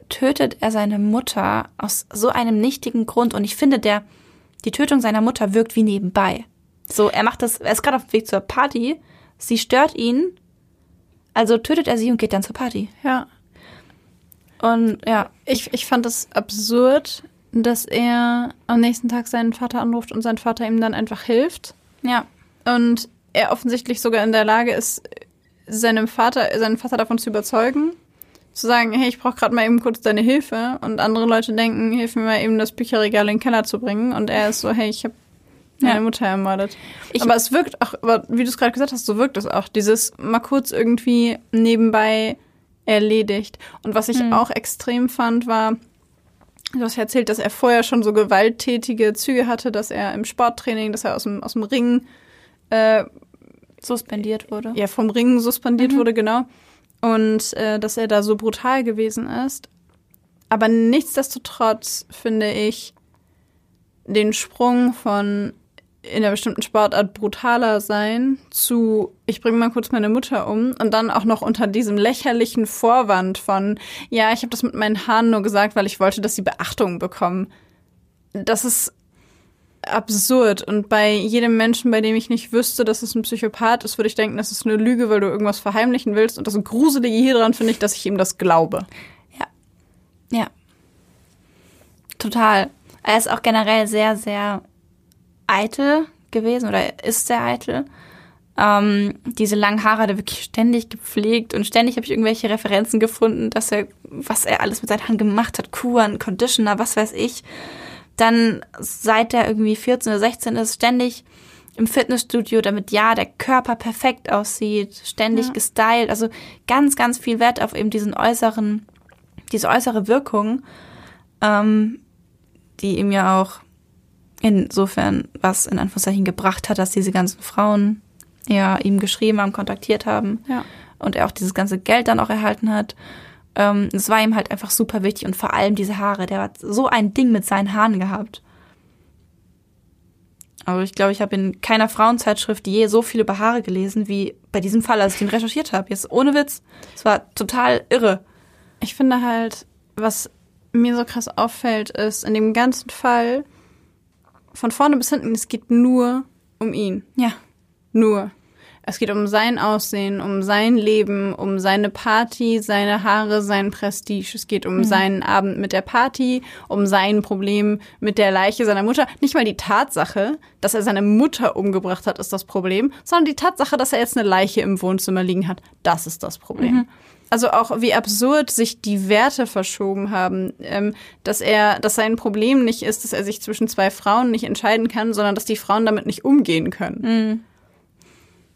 tötet er seine Mutter aus so einem nichtigen Grund. Und ich finde, der, die Tötung seiner Mutter wirkt wie nebenbei. So, er macht das, er ist gerade auf dem Weg zur Party, sie stört ihn, also tötet er sie und geht dann zur Party.
Ja.
Und ja.
Ich, ich fand es absurd, dass er am nächsten Tag seinen Vater anruft und sein Vater ihm dann einfach hilft.
Ja.
Und er offensichtlich sogar in der Lage ist, seinem Vater, seinen Vater davon zu überzeugen, zu sagen, hey, ich brauche gerade mal eben kurz deine Hilfe. Und andere Leute denken, hilf mir mal eben das Bücherregal in den Keller zu bringen. Und er ist so, hey, ich habe meine ja. Mutter ermordet. Ich, aber es wirkt auch, aber wie du es gerade gesagt hast, so wirkt es auch. Dieses mal kurz irgendwie nebenbei erledigt. Und was ich mhm. auch extrem fand, war, du hast erzählt, dass er vorher schon so gewalttätige Züge hatte, dass er im Sporttraining, dass er aus dem, aus dem Ring äh,
suspendiert wurde.
Ja, vom Ring suspendiert mhm. wurde, genau und äh, dass er da so brutal gewesen ist. Aber nichtsdestotrotz finde ich den Sprung von in einer bestimmten Sportart brutaler sein zu ich bringe mal kurz meine Mutter um und dann auch noch unter diesem lächerlichen Vorwand von ja, ich habe das mit meinen Haaren nur gesagt, weil ich wollte, dass sie Beachtung bekommen. Das ist absurd. Und bei jedem Menschen, bei dem ich nicht wüsste, dass es ein Psychopath ist, würde ich denken, das ist eine Lüge, weil du irgendwas verheimlichen willst. Und das Gruselige hier dran finde ich, dass ich ihm das glaube.
Ja. Ja. Total. Er ist auch generell sehr, sehr eitel gewesen oder ist sehr eitel. Ähm, diese langen Haare hat er wirklich ständig gepflegt und ständig habe ich irgendwelche Referenzen gefunden, dass er, was er alles mit seinen Haaren gemacht hat, Kuren, Conditioner, was weiß ich dann seit er irgendwie 14 oder 16 ist, ständig im Fitnessstudio, damit ja der Körper perfekt aussieht, ständig ja. gestylt, also ganz, ganz viel Wert auf eben diesen äußeren, diese äußere Wirkung, ähm, die ihm ja auch insofern was in Anführungszeichen gebracht hat, dass diese ganzen Frauen ja ihm geschrieben haben, kontaktiert haben
ja.
und er auch dieses ganze Geld dann auch erhalten hat. Ähm, es war ihm halt einfach super wichtig und vor allem diese Haare. Der hat so ein Ding mit seinen Haaren gehabt. Aber ich glaube, ich habe in keiner Frauenzeitschrift je so viel über Haare gelesen wie bei diesem Fall, als ich den recherchiert habe. Jetzt ohne Witz. Es war total irre.
Ich finde halt, was mir so krass auffällt, ist in dem ganzen Fall von vorne bis hinten, es geht nur um ihn.
Ja.
Nur. Es geht um sein Aussehen, um sein Leben, um seine Party, seine Haare, sein Prestige. Es geht um mhm. seinen Abend mit der Party, um sein Problem mit der Leiche seiner Mutter. Nicht mal die Tatsache, dass er seine Mutter umgebracht hat, ist das Problem, sondern die Tatsache, dass er jetzt eine Leiche im Wohnzimmer liegen hat. Das ist das Problem. Mhm. Also auch wie absurd sich die Werte verschoben haben, ähm, dass er, dass sein Problem nicht ist, dass er sich zwischen zwei Frauen nicht entscheiden kann, sondern dass die Frauen damit nicht umgehen können.
Mhm.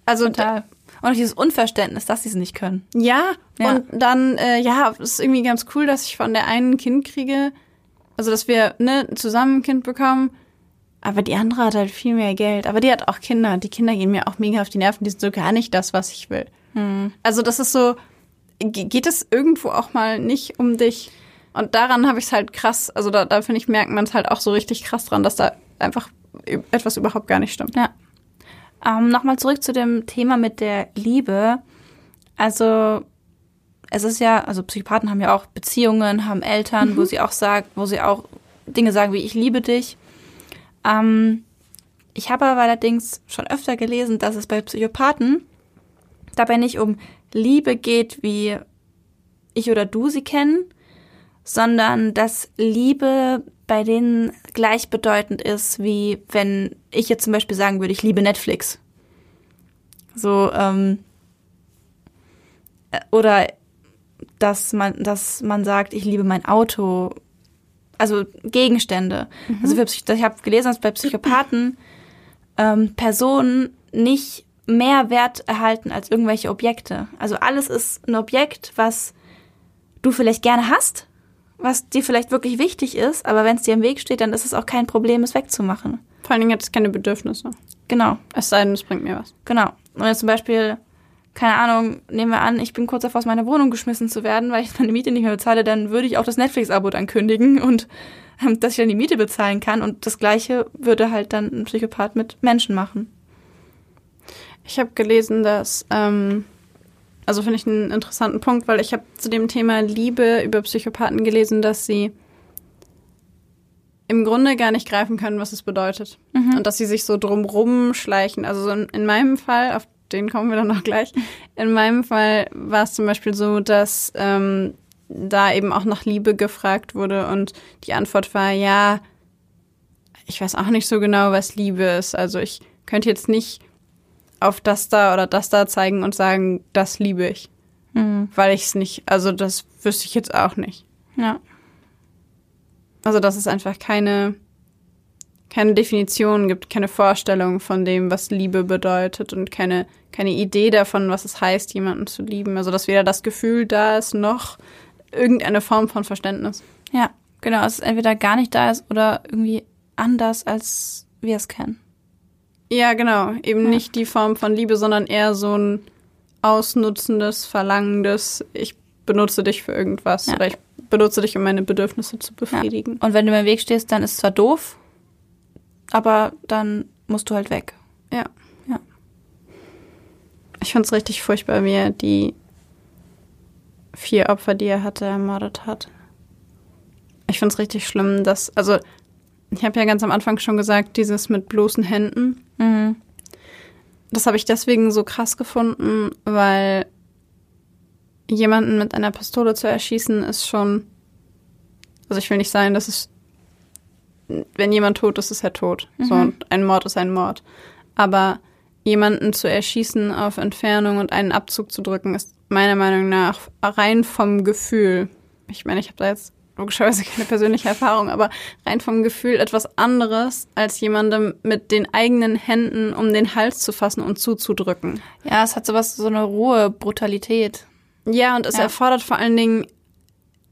Also
Total. Und dieses Unverständnis, dass sie es nicht können.
Ja,
Ja.
und dann, äh, ja, es ist irgendwie ganz cool, dass ich von der einen ein Kind kriege. Also, dass wir ne, zusammen ein Kind bekommen. Aber die andere hat halt viel mehr Geld. Aber die hat auch Kinder. Die Kinder gehen mir auch mega auf die Nerven. Die sind so gar nicht das, was ich will. Also, das ist so, geht es irgendwo auch mal nicht um dich? Und daran habe ich es halt krass, also da, da finde ich, merkt man es halt auch so richtig krass dran, dass da einfach etwas überhaupt gar nicht stimmt.
Ja. Ähm, Nochmal zurück zu dem Thema mit der Liebe. Also es ist ja, also Psychopathen haben ja auch Beziehungen, haben Eltern, wo sie auch sagen, wo sie auch Dinge sagen wie ich liebe dich. Ähm, ich habe aber allerdings schon öfter gelesen, dass es bei Psychopathen dabei nicht um Liebe geht, wie ich oder du sie kennen, sondern dass Liebe bei denen gleichbedeutend ist, wie wenn ich jetzt zum Beispiel sagen würde, ich liebe Netflix. So, ähm, äh, oder dass man, dass man sagt, ich liebe mein Auto. Also Gegenstände. Also für ich habe gelesen, dass bei Psychopathen ähm, Personen nicht mehr Wert erhalten als irgendwelche Objekte. Also alles ist ein Objekt, was du vielleicht gerne hast, was dir vielleicht wirklich wichtig ist, aber wenn es dir im Weg steht, dann ist es auch kein Problem, es wegzumachen.
Vor allen Dingen hat es keine Bedürfnisse.
Genau,
Es sei denn, es bringt mir was.
genau. Und jetzt zum Beispiel, keine Ahnung, nehmen wir an, ich bin kurz davor, aus meiner Wohnung geschmissen zu werden, weil ich meine Miete nicht mehr bezahle, dann würde ich auch das Netflix-Abo dann kündigen und ähm, dass ich dann die Miete bezahlen kann. Und das Gleiche würde halt dann ein Psychopath mit Menschen machen.
Ich habe gelesen, dass, ähm, also finde ich einen interessanten Punkt, weil ich habe zu dem Thema Liebe über Psychopathen gelesen, dass sie im Grunde gar nicht greifen können, was es bedeutet. Und dass sie sich so drumrum schleichen. Also so in, in meinem Fall, auf den kommen wir dann noch gleich, in meinem Fall war es zum Beispiel so, dass ähm, da eben auch nach Liebe gefragt wurde und die Antwort war, ja, ich weiß auch nicht so genau, was Liebe ist. Also ich könnte jetzt nicht auf das da oder das da zeigen und sagen, das liebe ich. Weil ich es nicht, also das wüsste ich jetzt auch nicht.
Ja.
Also dass es einfach keine, keine Definition gibt, keine Vorstellung von dem, was Liebe bedeutet und keine, keine Idee davon, was es heißt, jemanden zu lieben. Also dass weder das Gefühl da ist, noch irgendeine Form von Verständnis.
Ja, genau. Dass es entweder gar nicht da ist oder irgendwie anders, als wir es kennen.
Ja, genau. Eben
Ja.
nicht die Form von Liebe, sondern eher so ein ausnutzendes, verlangendes, ich benutze dich für irgendwas
Ja.
oder ich benutze dich, um meine Bedürfnisse zu befriedigen.
Und wenn du mir im Weg stehst, dann ist es zwar doof, aber dann musst du halt weg.
Ja.
Ja.
Ich find's richtig furchtbar, wie er die vier Opfer, die er hatte, ermordet hat. Ich find's richtig schlimm, dass, also, ich habe ja ganz am Anfang schon gesagt, dieses mit bloßen Händen.
Mhm.
Das habe ich deswegen so krass gefunden, weil jemanden mit einer Pistole zu erschießen ist schon. Also ich will nicht sagen, dass es. Wenn jemand tot ist, ist er tot. So,
Mhm.
und ein Mord ist ein Mord. Aber jemanden zu erschießen auf Entfernung und einen Abzug zu drücken, ist meiner Meinung nach rein vom Gefühl. Ich meine, ich habe da jetzt logischerweise keine persönliche Erfahrung, aber rein vom Gefühl etwas anderes, als jemandem mit den eigenen Händen um den Hals zu fassen und zuzudrücken.
Ja, es hat sowas, so eine rohe Brutalität.
Ja, und es
Ja.
erfordert vor allen Dingen,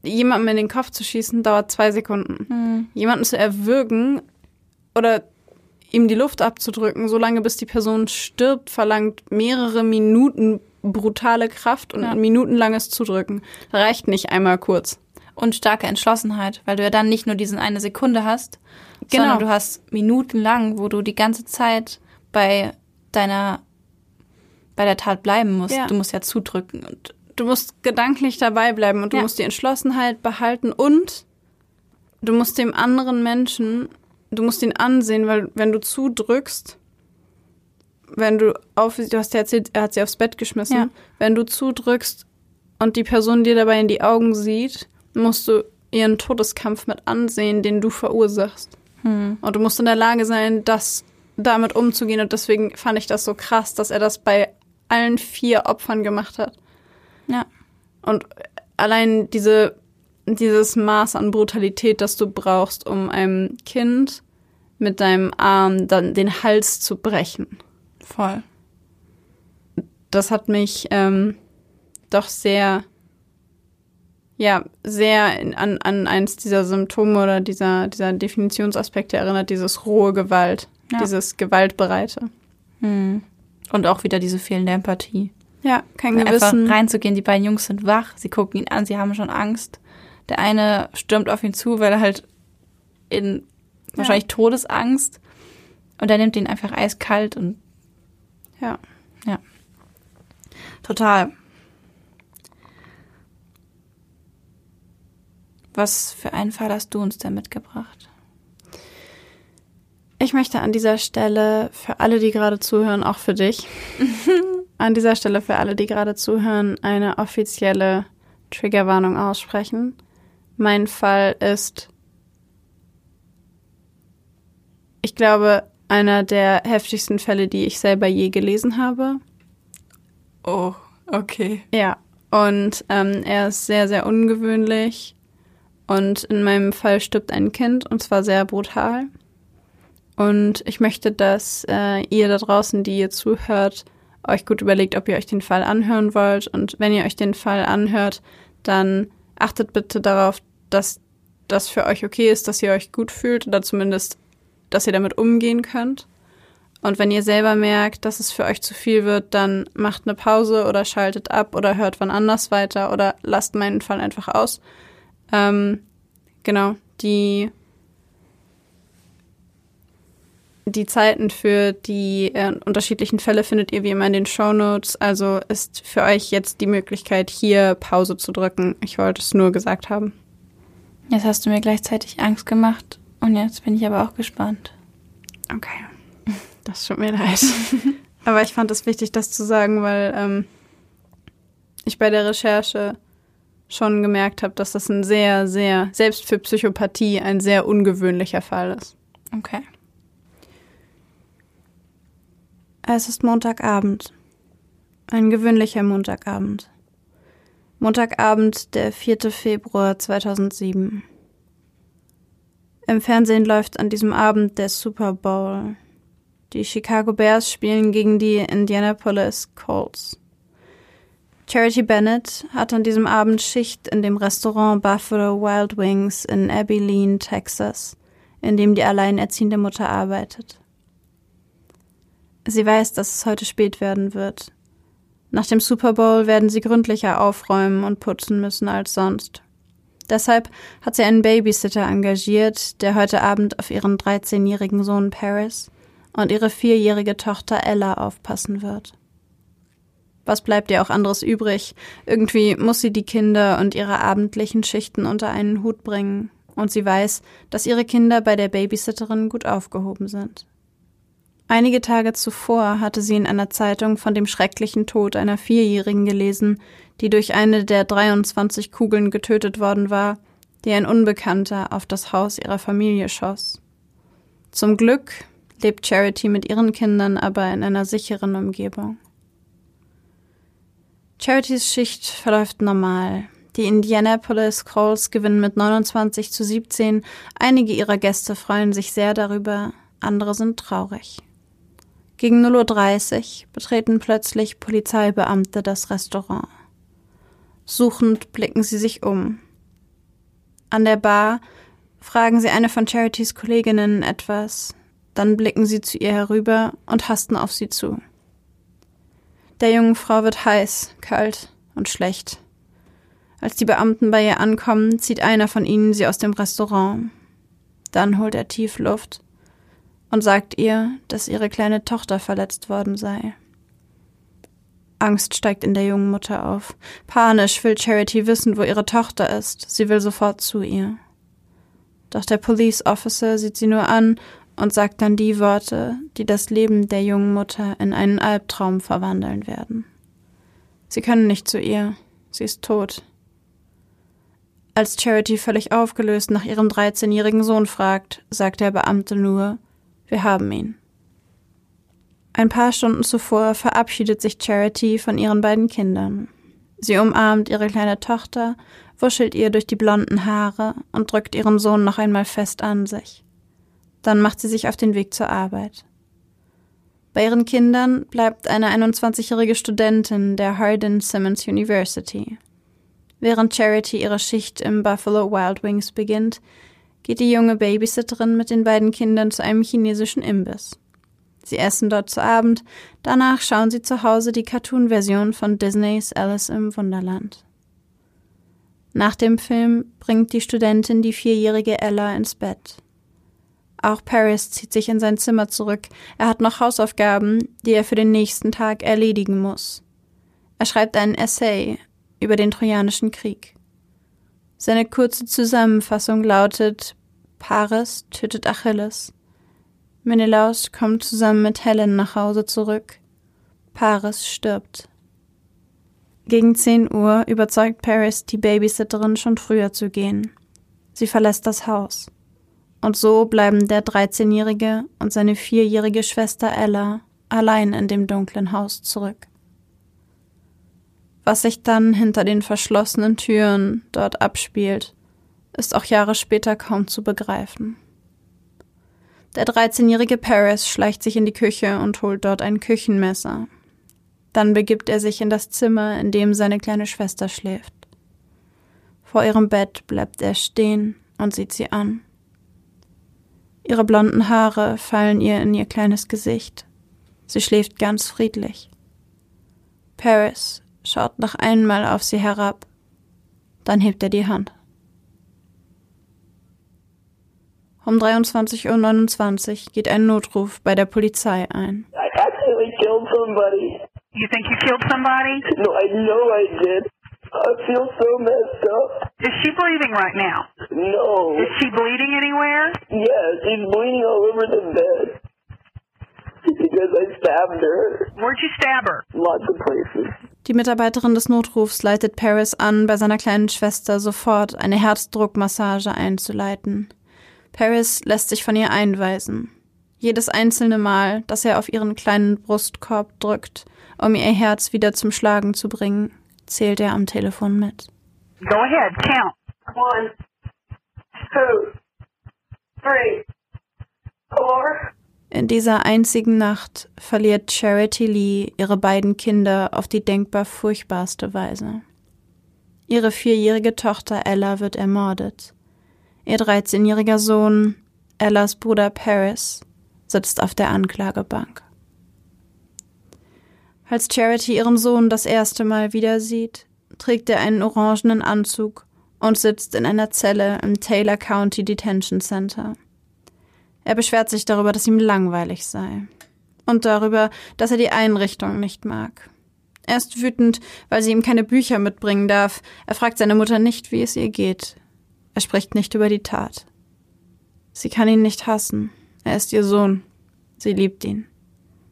jemandem in den Kopf zu schießen, dauert zwei Sekunden. Jemanden zu erwürgen oder ihm die Luft abzudrücken, solange bis die Person stirbt, verlangt mehrere Minuten brutale Kraft und
Ja.
minutenlanges Zudrücken. Reicht nicht einmal kurz.
Und starke Entschlossenheit, weil du ja dann nicht nur diesen eine Sekunde hast,
Genau.
sondern du hast minutenlang, wo du die ganze Zeit bei deiner, bei der Tat bleiben musst.
Ja.
Du musst ja zudrücken und
Du musst gedanklich dabei bleiben und du
Ja.
musst die Entschlossenheit behalten und du musst dem anderen Menschen, du musst ihn ansehen, weil wenn du zudrückst, wenn du auf, du hast ja erzählt, er hat sie aufs Bett geschmissen,
Ja.
wenn du zudrückst und die Person dir dabei in die Augen sieht, musst du ihren Todeskampf mit ansehen, den du verursachst.
hm.
Und du musst in der Lage sein, das damit umzugehen. Und deswegen fand ich das so krass, dass er das bei allen vier Opfern gemacht hat.
ja.
und allein diese, dieses Maß an Brutalität, das du brauchst, um einem Kind mit deinem Arm dann den Hals zu brechen.
Voll.
Das hat mich ähm, doch sehr, ja, sehr in, an, an eins dieser Symptome oder dieser, dieser Definitionsaspekte erinnert, dieses rohe Gewalt,
Ja.
dieses Gewaltbereite.
Hm. Und auch wieder diese fehlende Empathie.
Ja, kein
Einfach
Gewissen.
reinzugehen, die beiden Jungs sind wach, sie gucken ihn an, sie haben schon Angst. Der eine stürmt auf ihn zu, weil er halt in wahrscheinlich Todesangst und er nimmt ihn einfach eiskalt und
Ja.
ja. Total. Was für einen Fall hast du uns denn mitgebracht?
Ich möchte an dieser Stelle für alle, die gerade zuhören, auch für dich, an dieser Stelle für alle, die gerade zuhören, eine offizielle Triggerwarnung aussprechen. Mein Fall ist, ich glaube, einer der heftigsten Fälle, die ich selber je gelesen habe.
Oh, okay.
Ja, und ähm, er ist sehr, sehr ungewöhnlich. Und in meinem Fall stirbt ein Kind, und zwar sehr brutal. Und ich möchte, dass äh, ihr da draußen, die ihr zuhört, euch gut überlegt, ob ihr euch den Fall anhören wollt. Und wenn ihr euch den Fall anhört, dann achtet bitte darauf, dass das für euch okay ist, dass ihr euch gut fühlt oder zumindest, dass ihr damit umgehen könnt. Und wenn ihr selber merkt, dass es für euch zu viel wird, dann macht eine Pause oder schaltet ab oder hört wann anders weiter oder lasst meinen Fall einfach aus. Ähm, genau, die, die Zeiten für die äh, unterschiedlichen Fälle findet ihr wie immer in den Show Notes. Also ist für euch jetzt die Möglichkeit, hier Pause zu drücken. Ich wollte es nur gesagt haben.
Jetzt hast du mir gleichzeitig Angst gemacht und jetzt bin ich aber auch gespannt.
Okay. Das tut mir leid. Aber ich fand es wichtig, das zu sagen, weil ähm, ich bei der Recherche schon gemerkt habe, dass das ein sehr, sehr, selbst für Psychopathie, ein sehr ungewöhnlicher Fall ist.
Okay.
Es ist Montagabend. Ein gewöhnlicher Montagabend. Montagabend, der 4. Februar 2007. Im Fernsehen läuft an diesem Abend der Super Bowl. Die Chicago Bears spielen gegen die Indianapolis Colts. Charity Bennett hat an diesem Abend Schicht in dem Restaurant Buffalo Wild Wings in Abilene, Texas, in dem die alleinerziehende Mutter arbeitet. Sie weiß, dass es heute spät werden wird. Nach dem Super Bowl werden sie gründlicher aufräumen und putzen müssen als sonst. Deshalb hat sie einen Babysitter engagiert, der heute Abend auf ihren 13-jährigen Sohn Paris und ihre vierjährige Tochter Ella aufpassen wird. Was bleibt ihr auch anderes übrig? Irgendwie muss sie die Kinder und ihre abendlichen Schichten unter einen Hut bringen, und sie weiß, dass ihre Kinder bei der Babysitterin gut aufgehoben sind. Einige Tage zuvor hatte sie in einer Zeitung von dem schrecklichen Tod einer Vierjährigen gelesen, die durch eine der 23 Kugeln getötet worden war, die ein Unbekannter auf das Haus ihrer Familie schoss. Zum Glück lebt Charity mit ihren Kindern aber in einer sicheren Umgebung. Charities Schicht verläuft normal. Die Indianapolis Colts gewinnen mit 29 zu 17. Einige ihrer Gäste freuen sich sehr darüber, andere sind traurig. Gegen 0.30 Uhr betreten plötzlich Polizeibeamte das Restaurant. Suchend blicken sie sich um. An der Bar fragen sie eine von Charities Kolleginnen etwas, dann blicken sie zu ihr herüber und hasten auf sie zu. Der jungen Frau wird heiß, kalt und schlecht. Als die Beamten bei ihr ankommen, zieht einer von ihnen sie aus dem Restaurant. Dann holt er tief Luft und sagt ihr, dass ihre kleine Tochter verletzt worden sei. Angst steigt in der jungen Mutter auf. Panisch will Charity wissen, wo ihre Tochter ist. Sie will sofort zu ihr. Doch der Police Officer sieht sie nur an und sagt dann die Worte, die das Leben der jungen Mutter in einen Albtraum verwandeln werden. Sie können nicht zu ihr. Sie ist tot. Als Charity völlig aufgelöst nach ihrem 13-jährigen Sohn fragt, sagt der Beamte nur, wir haben ihn. Ein paar Stunden zuvor verabschiedet sich Charity von ihren beiden Kindern. Sie umarmt ihre kleine Tochter, wuschelt ihr durch die blonden Haare und drückt ihren Sohn noch einmal fest an sich. Dann macht sie sich auf den Weg zur Arbeit. Bei ihren Kindern bleibt eine 21-jährige Studentin der Hardin Simmons University. Während Charity ihre Schicht im Buffalo Wild Wings beginnt, geht die junge Babysitterin mit den beiden Kindern zu einem chinesischen Imbiss. Sie essen dort zu Abend, danach schauen sie zu Hause die Cartoon-Version von Disneys Alice im Wunderland. Nach dem Film bringt die Studentin die vierjährige Ella ins Bett. Auch Paris zieht sich in sein Zimmer zurück. Er hat noch Hausaufgaben, die er für den nächsten Tag erledigen muss. Er schreibt einen Essay über den Trojanischen Krieg. Seine kurze Zusammenfassung lautet Paris tötet Achilles. Menelaus kommt zusammen mit Helen nach Hause zurück. Paris stirbt. Gegen 10 Uhr überzeugt Paris die Babysitterin schon früher zu gehen. Sie verlässt das Haus. Und so bleiben der 13-jährige und seine vierjährige Schwester Ella allein in dem dunklen Haus zurück. Was sich dann hinter den verschlossenen Türen dort abspielt, ist auch Jahre später kaum zu begreifen. Der 13-jährige Paris schleicht sich in die Küche und holt dort ein Küchenmesser. Dann begibt er sich in das Zimmer, in dem seine kleine Schwester schläft. Vor ihrem Bett bleibt er stehen und sieht sie an. Ihre blonden Haare fallen ihr in ihr kleines Gesicht. Sie schläft ganz friedlich. Paris schaut noch einmal auf sie herab, dann hebt er die Hand. Um 23.29 Uhr geht ein Notruf bei der Polizei ein.
I accidentally killed somebody.
You think you killed somebody?
No, I know I did. I feel so messed up.
Is she breathing right now?
No.
Is she bleeding anywhere?
Yes, she's bleeding all over the bed. Because I stabbed her.
Where'd you stab her?
Lots of places.
Die Mitarbeiterin des Notrufs leitet Paris an, bei seiner kleinen Schwester sofort eine Herzdruckmassage einzuleiten. Paris lässt sich von ihr einweisen. Jedes einzelne Mal, dass er auf ihren kleinen Brustkorb drückt, um ihr Herz wieder zum Schlagen zu bringen, zählt er am Telefon mit.
Go ahead, count.
One, two, three, four.
In dieser einzigen Nacht verliert Charity Lee ihre beiden Kinder auf die denkbar furchtbarste Weise. Ihre vierjährige Tochter Ella wird ermordet. Ihr 13-jähriger Sohn, Ellas Bruder Paris, sitzt auf der Anklagebank. Als Charity ihren Sohn das erste Mal wieder sieht, trägt er einen orangenen Anzug und sitzt in einer Zelle im Taylor County Detention Center. Er beschwert sich darüber, dass ihm langweilig sei. Und darüber, dass er die Einrichtung nicht mag. Er ist wütend, weil sie ihm keine Bücher mitbringen darf. Er fragt seine Mutter nicht, wie es ihr geht. Er spricht nicht über die Tat. Sie kann ihn nicht hassen. Er ist ihr Sohn. Sie liebt ihn.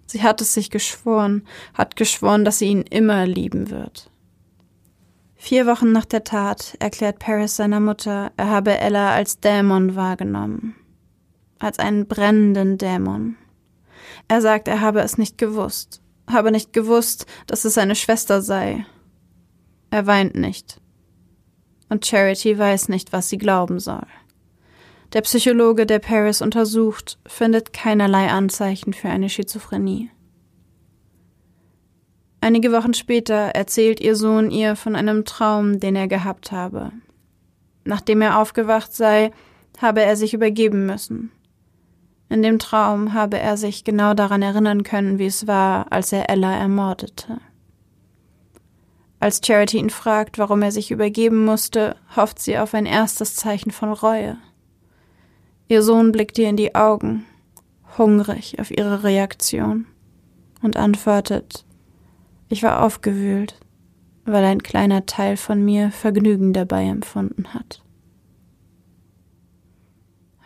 Sie hat es sich geschworen, hat geschworen, dass sie ihn immer lieben wird. Vier Wochen nach der Tat erklärt Paris seiner Mutter, er habe Ella als Dämon wahrgenommen als einen brennenden Dämon. Er sagt, er habe es nicht gewusst, habe nicht gewusst, dass es seine Schwester sei. Er weint nicht. Und Charity weiß nicht, was sie glauben soll. Der Psychologe, der Paris untersucht, findet keinerlei Anzeichen für eine Schizophrenie. Einige Wochen später erzählt ihr Sohn ihr von einem Traum, den er gehabt habe. Nachdem er aufgewacht sei, habe er sich übergeben müssen. In dem Traum habe er sich genau daran erinnern können, wie es war, als er Ella ermordete. Als Charity ihn fragt, warum er sich übergeben musste, hofft sie auf ein erstes Zeichen von Reue. Ihr Sohn blickt ihr in die Augen, hungrig auf ihre Reaktion, und antwortet, ich war aufgewühlt, weil ein kleiner Teil von mir Vergnügen dabei empfunden hat.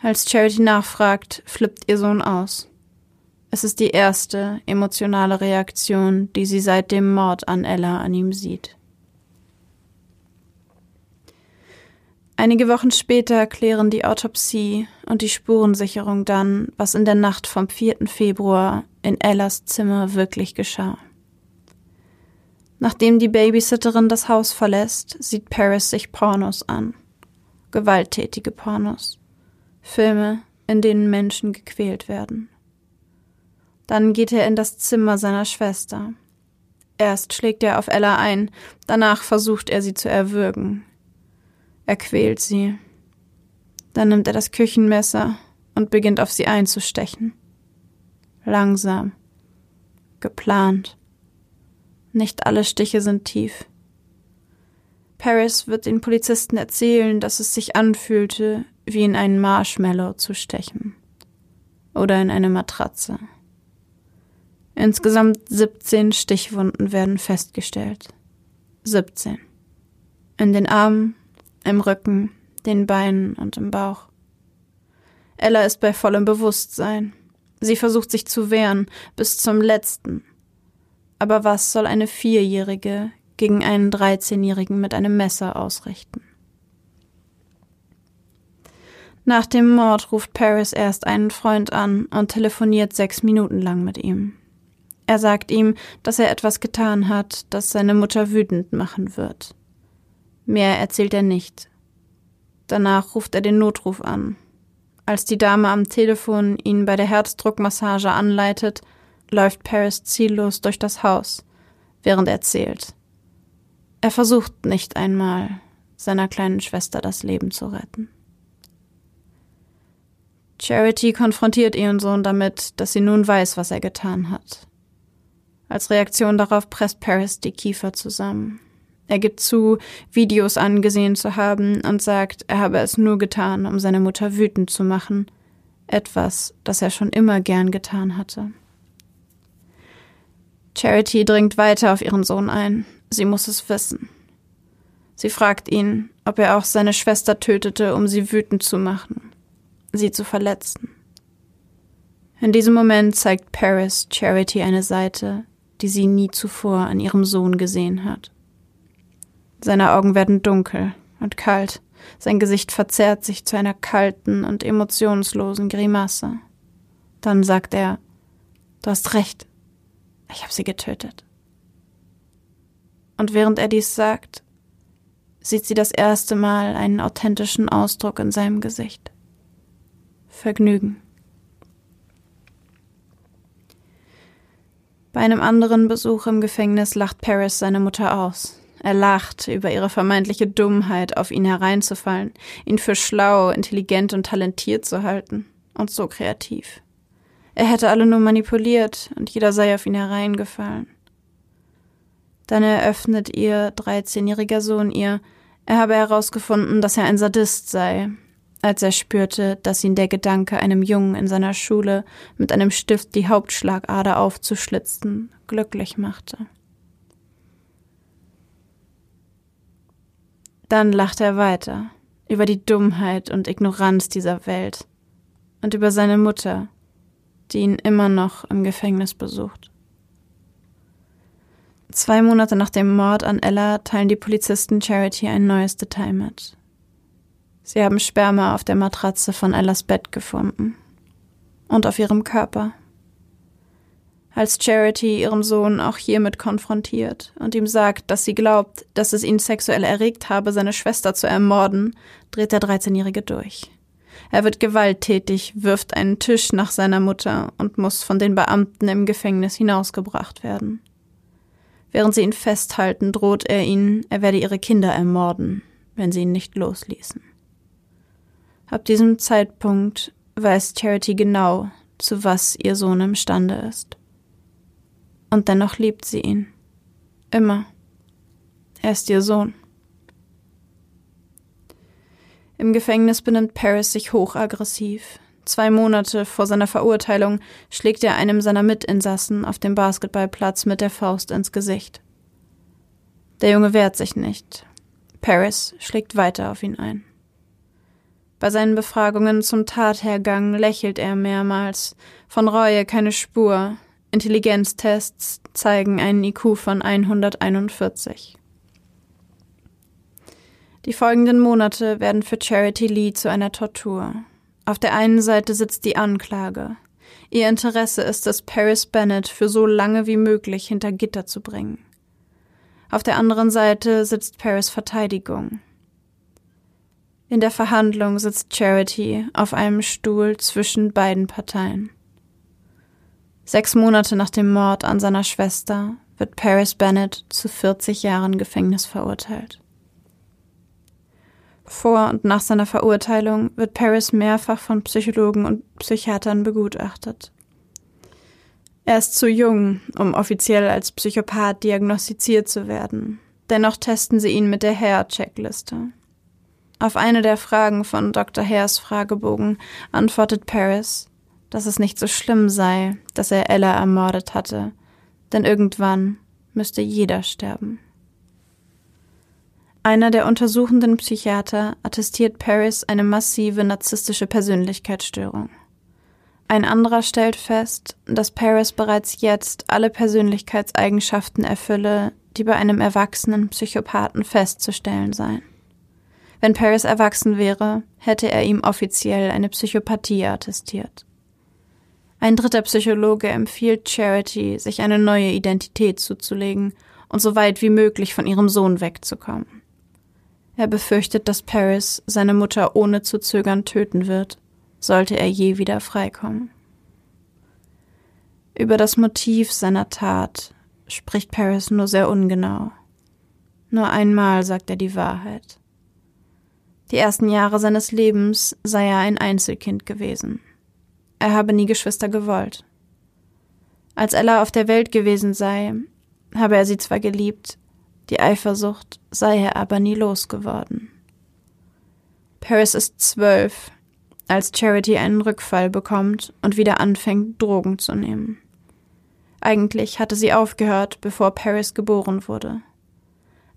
Als Charity nachfragt, flippt ihr Sohn aus. Es ist die erste emotionale Reaktion, die sie seit dem Mord an Ella an ihm sieht. Einige Wochen später klären die Autopsie und die Spurensicherung dann, was in der Nacht vom 4. Februar in Ellas Zimmer wirklich geschah. Nachdem die Babysitterin das Haus verlässt, sieht Paris sich Pornos an. Gewalttätige Pornos. Filme, in denen Menschen gequält werden. Dann geht er in das Zimmer seiner Schwester. Erst schlägt er auf Ella ein, danach versucht er sie zu erwürgen. Er quält sie. Dann nimmt er das Küchenmesser und beginnt auf sie einzustechen. Langsam. Geplant. Nicht alle Stiche sind tief. Paris wird den Polizisten erzählen, dass es sich anfühlte, wie in einen Marshmallow zu stechen. Oder in eine Matratze. Insgesamt 17 Stichwunden werden festgestellt. 17. In den Armen, im Rücken, den Beinen und im Bauch. Ella ist bei vollem Bewusstsein. Sie versucht sich zu wehren, bis zum letzten. Aber was soll eine Vierjährige gegen einen 13-Jährigen mit einem Messer ausrichten? Nach dem Mord ruft Paris erst einen Freund an und telefoniert sechs Minuten lang mit ihm. Er sagt ihm, dass er etwas getan hat, das seine Mutter wütend machen wird. Mehr erzählt er nicht. Danach ruft er den Notruf an. Als die Dame am Telefon ihn bei der Herzdruckmassage anleitet, läuft Paris ziellos durch das Haus, während er zählt. Er versucht nicht einmal, seiner kleinen Schwester das Leben zu retten. Charity konfrontiert ihren Sohn damit, dass sie nun weiß, was er getan hat. Als Reaktion darauf presst Paris die Kiefer zusammen. Er gibt zu, Videos angesehen zu haben und sagt, er habe es nur getan, um seine Mutter wütend zu machen. Etwas, das er schon immer gern getan hatte. Charity dringt weiter auf ihren Sohn ein. Sie muss es wissen. Sie fragt ihn, ob er auch seine Schwester tötete, um sie wütend zu machen, sie zu verletzen. In diesem Moment zeigt Paris Charity eine Seite, die sie nie zuvor an ihrem Sohn gesehen hat. Seine Augen werden dunkel und kalt, sein Gesicht verzerrt sich zu einer kalten und emotionslosen Grimasse. Dann sagt er Du hast recht, ich habe sie getötet. Und während er dies sagt, sieht sie das erste Mal einen authentischen Ausdruck in seinem Gesicht. Vergnügen. Bei einem anderen Besuch im Gefängnis lacht Paris seine Mutter aus. Er lacht über ihre vermeintliche Dummheit, auf ihn hereinzufallen, ihn für schlau, intelligent und talentiert zu halten und so kreativ. Er hätte alle nur manipuliert und jeder sei auf ihn hereingefallen. Dann eröffnet ihr 13-jähriger Sohn ihr, er habe herausgefunden, dass er ein Sadist sei, als er spürte, dass ihn der Gedanke, einem Jungen in seiner Schule mit einem Stift die Hauptschlagader aufzuschlitzen, glücklich machte. Dann lacht er weiter über die Dummheit und Ignoranz dieser Welt und über seine Mutter, die ihn immer noch im Gefängnis besucht. Zwei Monate nach dem Mord an Ella teilen die Polizisten Charity ein neues Detail mit. Sie haben Sperma auf der Matratze von Ellas Bett gefunden und auf ihrem Körper als Charity ihren Sohn auch hiermit konfrontiert und ihm sagt, dass sie glaubt, dass es ihn sexuell erregt habe, seine Schwester zu ermorden, dreht der 13-Jährige durch. Er wird gewalttätig, wirft einen Tisch nach seiner Mutter und muss von den Beamten im Gefängnis hinausgebracht werden. Während sie ihn festhalten, droht er ihnen, er werde ihre Kinder ermorden, wenn sie ihn nicht losließen. Ab diesem Zeitpunkt weiß Charity genau, zu was ihr Sohn imstande ist. Und dennoch liebt sie ihn. Immer. Er ist ihr Sohn. Im Gefängnis benimmt Paris sich hochaggressiv. Zwei Monate vor seiner Verurteilung schlägt er einem seiner Mitinsassen auf dem Basketballplatz mit der Faust ins Gesicht. Der Junge wehrt sich nicht. Paris schlägt weiter auf ihn ein. Bei seinen Befragungen zum Tathergang lächelt er mehrmals, von Reue keine Spur, Intelligenztests zeigen einen IQ von 141. Die folgenden Monate werden für Charity Lee zu einer Tortur. Auf der einen Seite sitzt die Anklage. Ihr Interesse ist es, Paris Bennett für so lange wie möglich hinter Gitter zu bringen. Auf der anderen Seite sitzt Paris Verteidigung. In der Verhandlung sitzt Charity auf einem Stuhl zwischen beiden Parteien. Sechs Monate nach dem Mord an seiner Schwester wird Paris Bennett zu 40 Jahren Gefängnis verurteilt. Vor und nach seiner Verurteilung wird Paris mehrfach von Psychologen und Psychiatern begutachtet. Er ist zu jung, um offiziell als Psychopath diagnostiziert zu werden. Dennoch testen sie ihn mit der Hare-Checkliste. Auf eine der Fragen von Dr. Hares Fragebogen antwortet Paris, dass es nicht so schlimm sei, dass er Ella ermordet hatte, denn irgendwann müsste jeder sterben. Einer der untersuchenden Psychiater attestiert Paris eine massive narzisstische Persönlichkeitsstörung. Ein anderer stellt fest, dass Paris bereits jetzt alle Persönlichkeitseigenschaften erfülle, die bei einem erwachsenen Psychopathen festzustellen seien. Wenn Paris erwachsen wäre, hätte er ihm offiziell eine Psychopathie attestiert. Ein dritter Psychologe empfiehlt Charity, sich eine neue Identität zuzulegen und so weit wie möglich von ihrem Sohn wegzukommen. Er befürchtet, dass Paris seine Mutter ohne zu zögern töten wird, sollte er je wieder freikommen. Über das Motiv seiner Tat spricht Paris nur sehr ungenau. Nur einmal sagt er die Wahrheit. Die ersten Jahre seines Lebens sei er ein Einzelkind gewesen. Er habe nie Geschwister gewollt. Als Ella auf der Welt gewesen sei, habe er sie zwar geliebt, die Eifersucht sei er aber nie losgeworden. Paris ist zwölf, als Charity einen Rückfall bekommt und wieder anfängt, Drogen zu nehmen. Eigentlich hatte sie aufgehört, bevor Paris geboren wurde.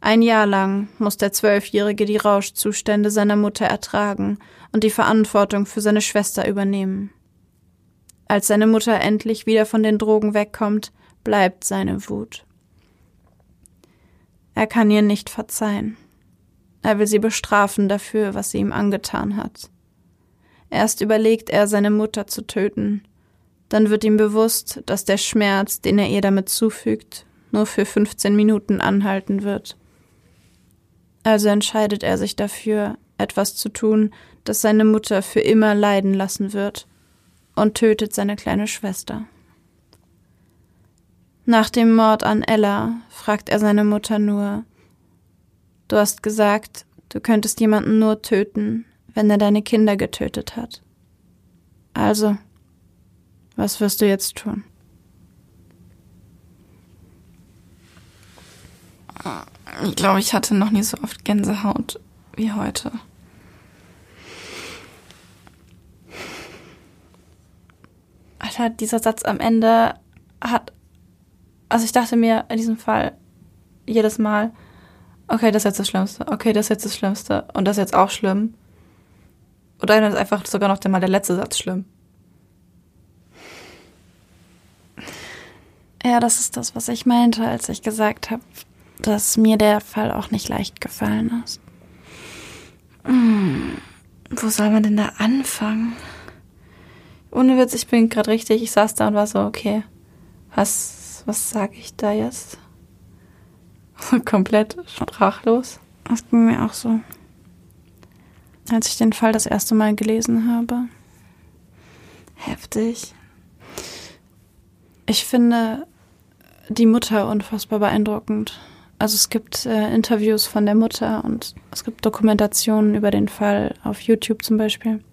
Ein Jahr lang muss der Zwölfjährige die Rauschzustände seiner Mutter ertragen und die Verantwortung für seine Schwester übernehmen. Als seine Mutter endlich wieder von den Drogen wegkommt, bleibt seine Wut. Er kann ihr nicht verzeihen. Er will sie bestrafen dafür, was sie ihm angetan hat. Erst überlegt er, seine Mutter zu töten. Dann wird ihm bewusst, dass der Schmerz, den er ihr damit zufügt, nur für 15 Minuten anhalten wird. Also entscheidet er sich dafür, etwas zu tun, das seine Mutter für immer leiden lassen wird, und tötet seine kleine Schwester. Nach dem Mord an Ella fragt er seine Mutter nur Du hast gesagt, du könntest jemanden nur töten, wenn er deine Kinder getötet hat. Also, was wirst du jetzt tun?
Ich glaube, ich hatte noch nie so oft Gänsehaut wie heute. Alter, dieser Satz am Ende hat also ich dachte mir in diesem Fall jedes Mal, okay, das ist jetzt das Schlimmste, okay, das ist jetzt das Schlimmste und das ist jetzt auch schlimm. Oder dann ist einfach sogar noch mal der letzte Satz schlimm.
Ja, das ist das, was ich meinte, als ich gesagt habe, dass mir der Fall auch nicht leicht gefallen ist.
Hm, wo soll man denn da anfangen? Ohne Witz, ich bin gerade richtig, ich saß da und war so, okay, was was sage ich da jetzt? Komplett sprachlos.
Das ging mir auch so. Als ich den Fall das erste Mal gelesen habe.
Heftig.
Ich finde die Mutter unfassbar beeindruckend. Also es gibt äh, Interviews von der Mutter und es gibt Dokumentationen über den Fall auf YouTube zum Beispiel.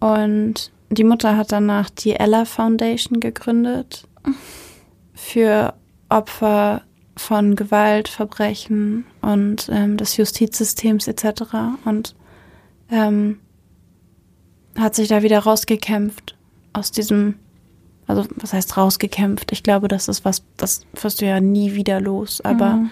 Und die Mutter hat danach die Ella Foundation gegründet für Opfer von Gewalt, Verbrechen und ähm, des Justizsystems etc. Und ähm, hat sich da wieder rausgekämpft aus diesem, also was heißt rausgekämpft? Ich glaube, das ist was, das wirst du ja nie wieder los. Aber mhm.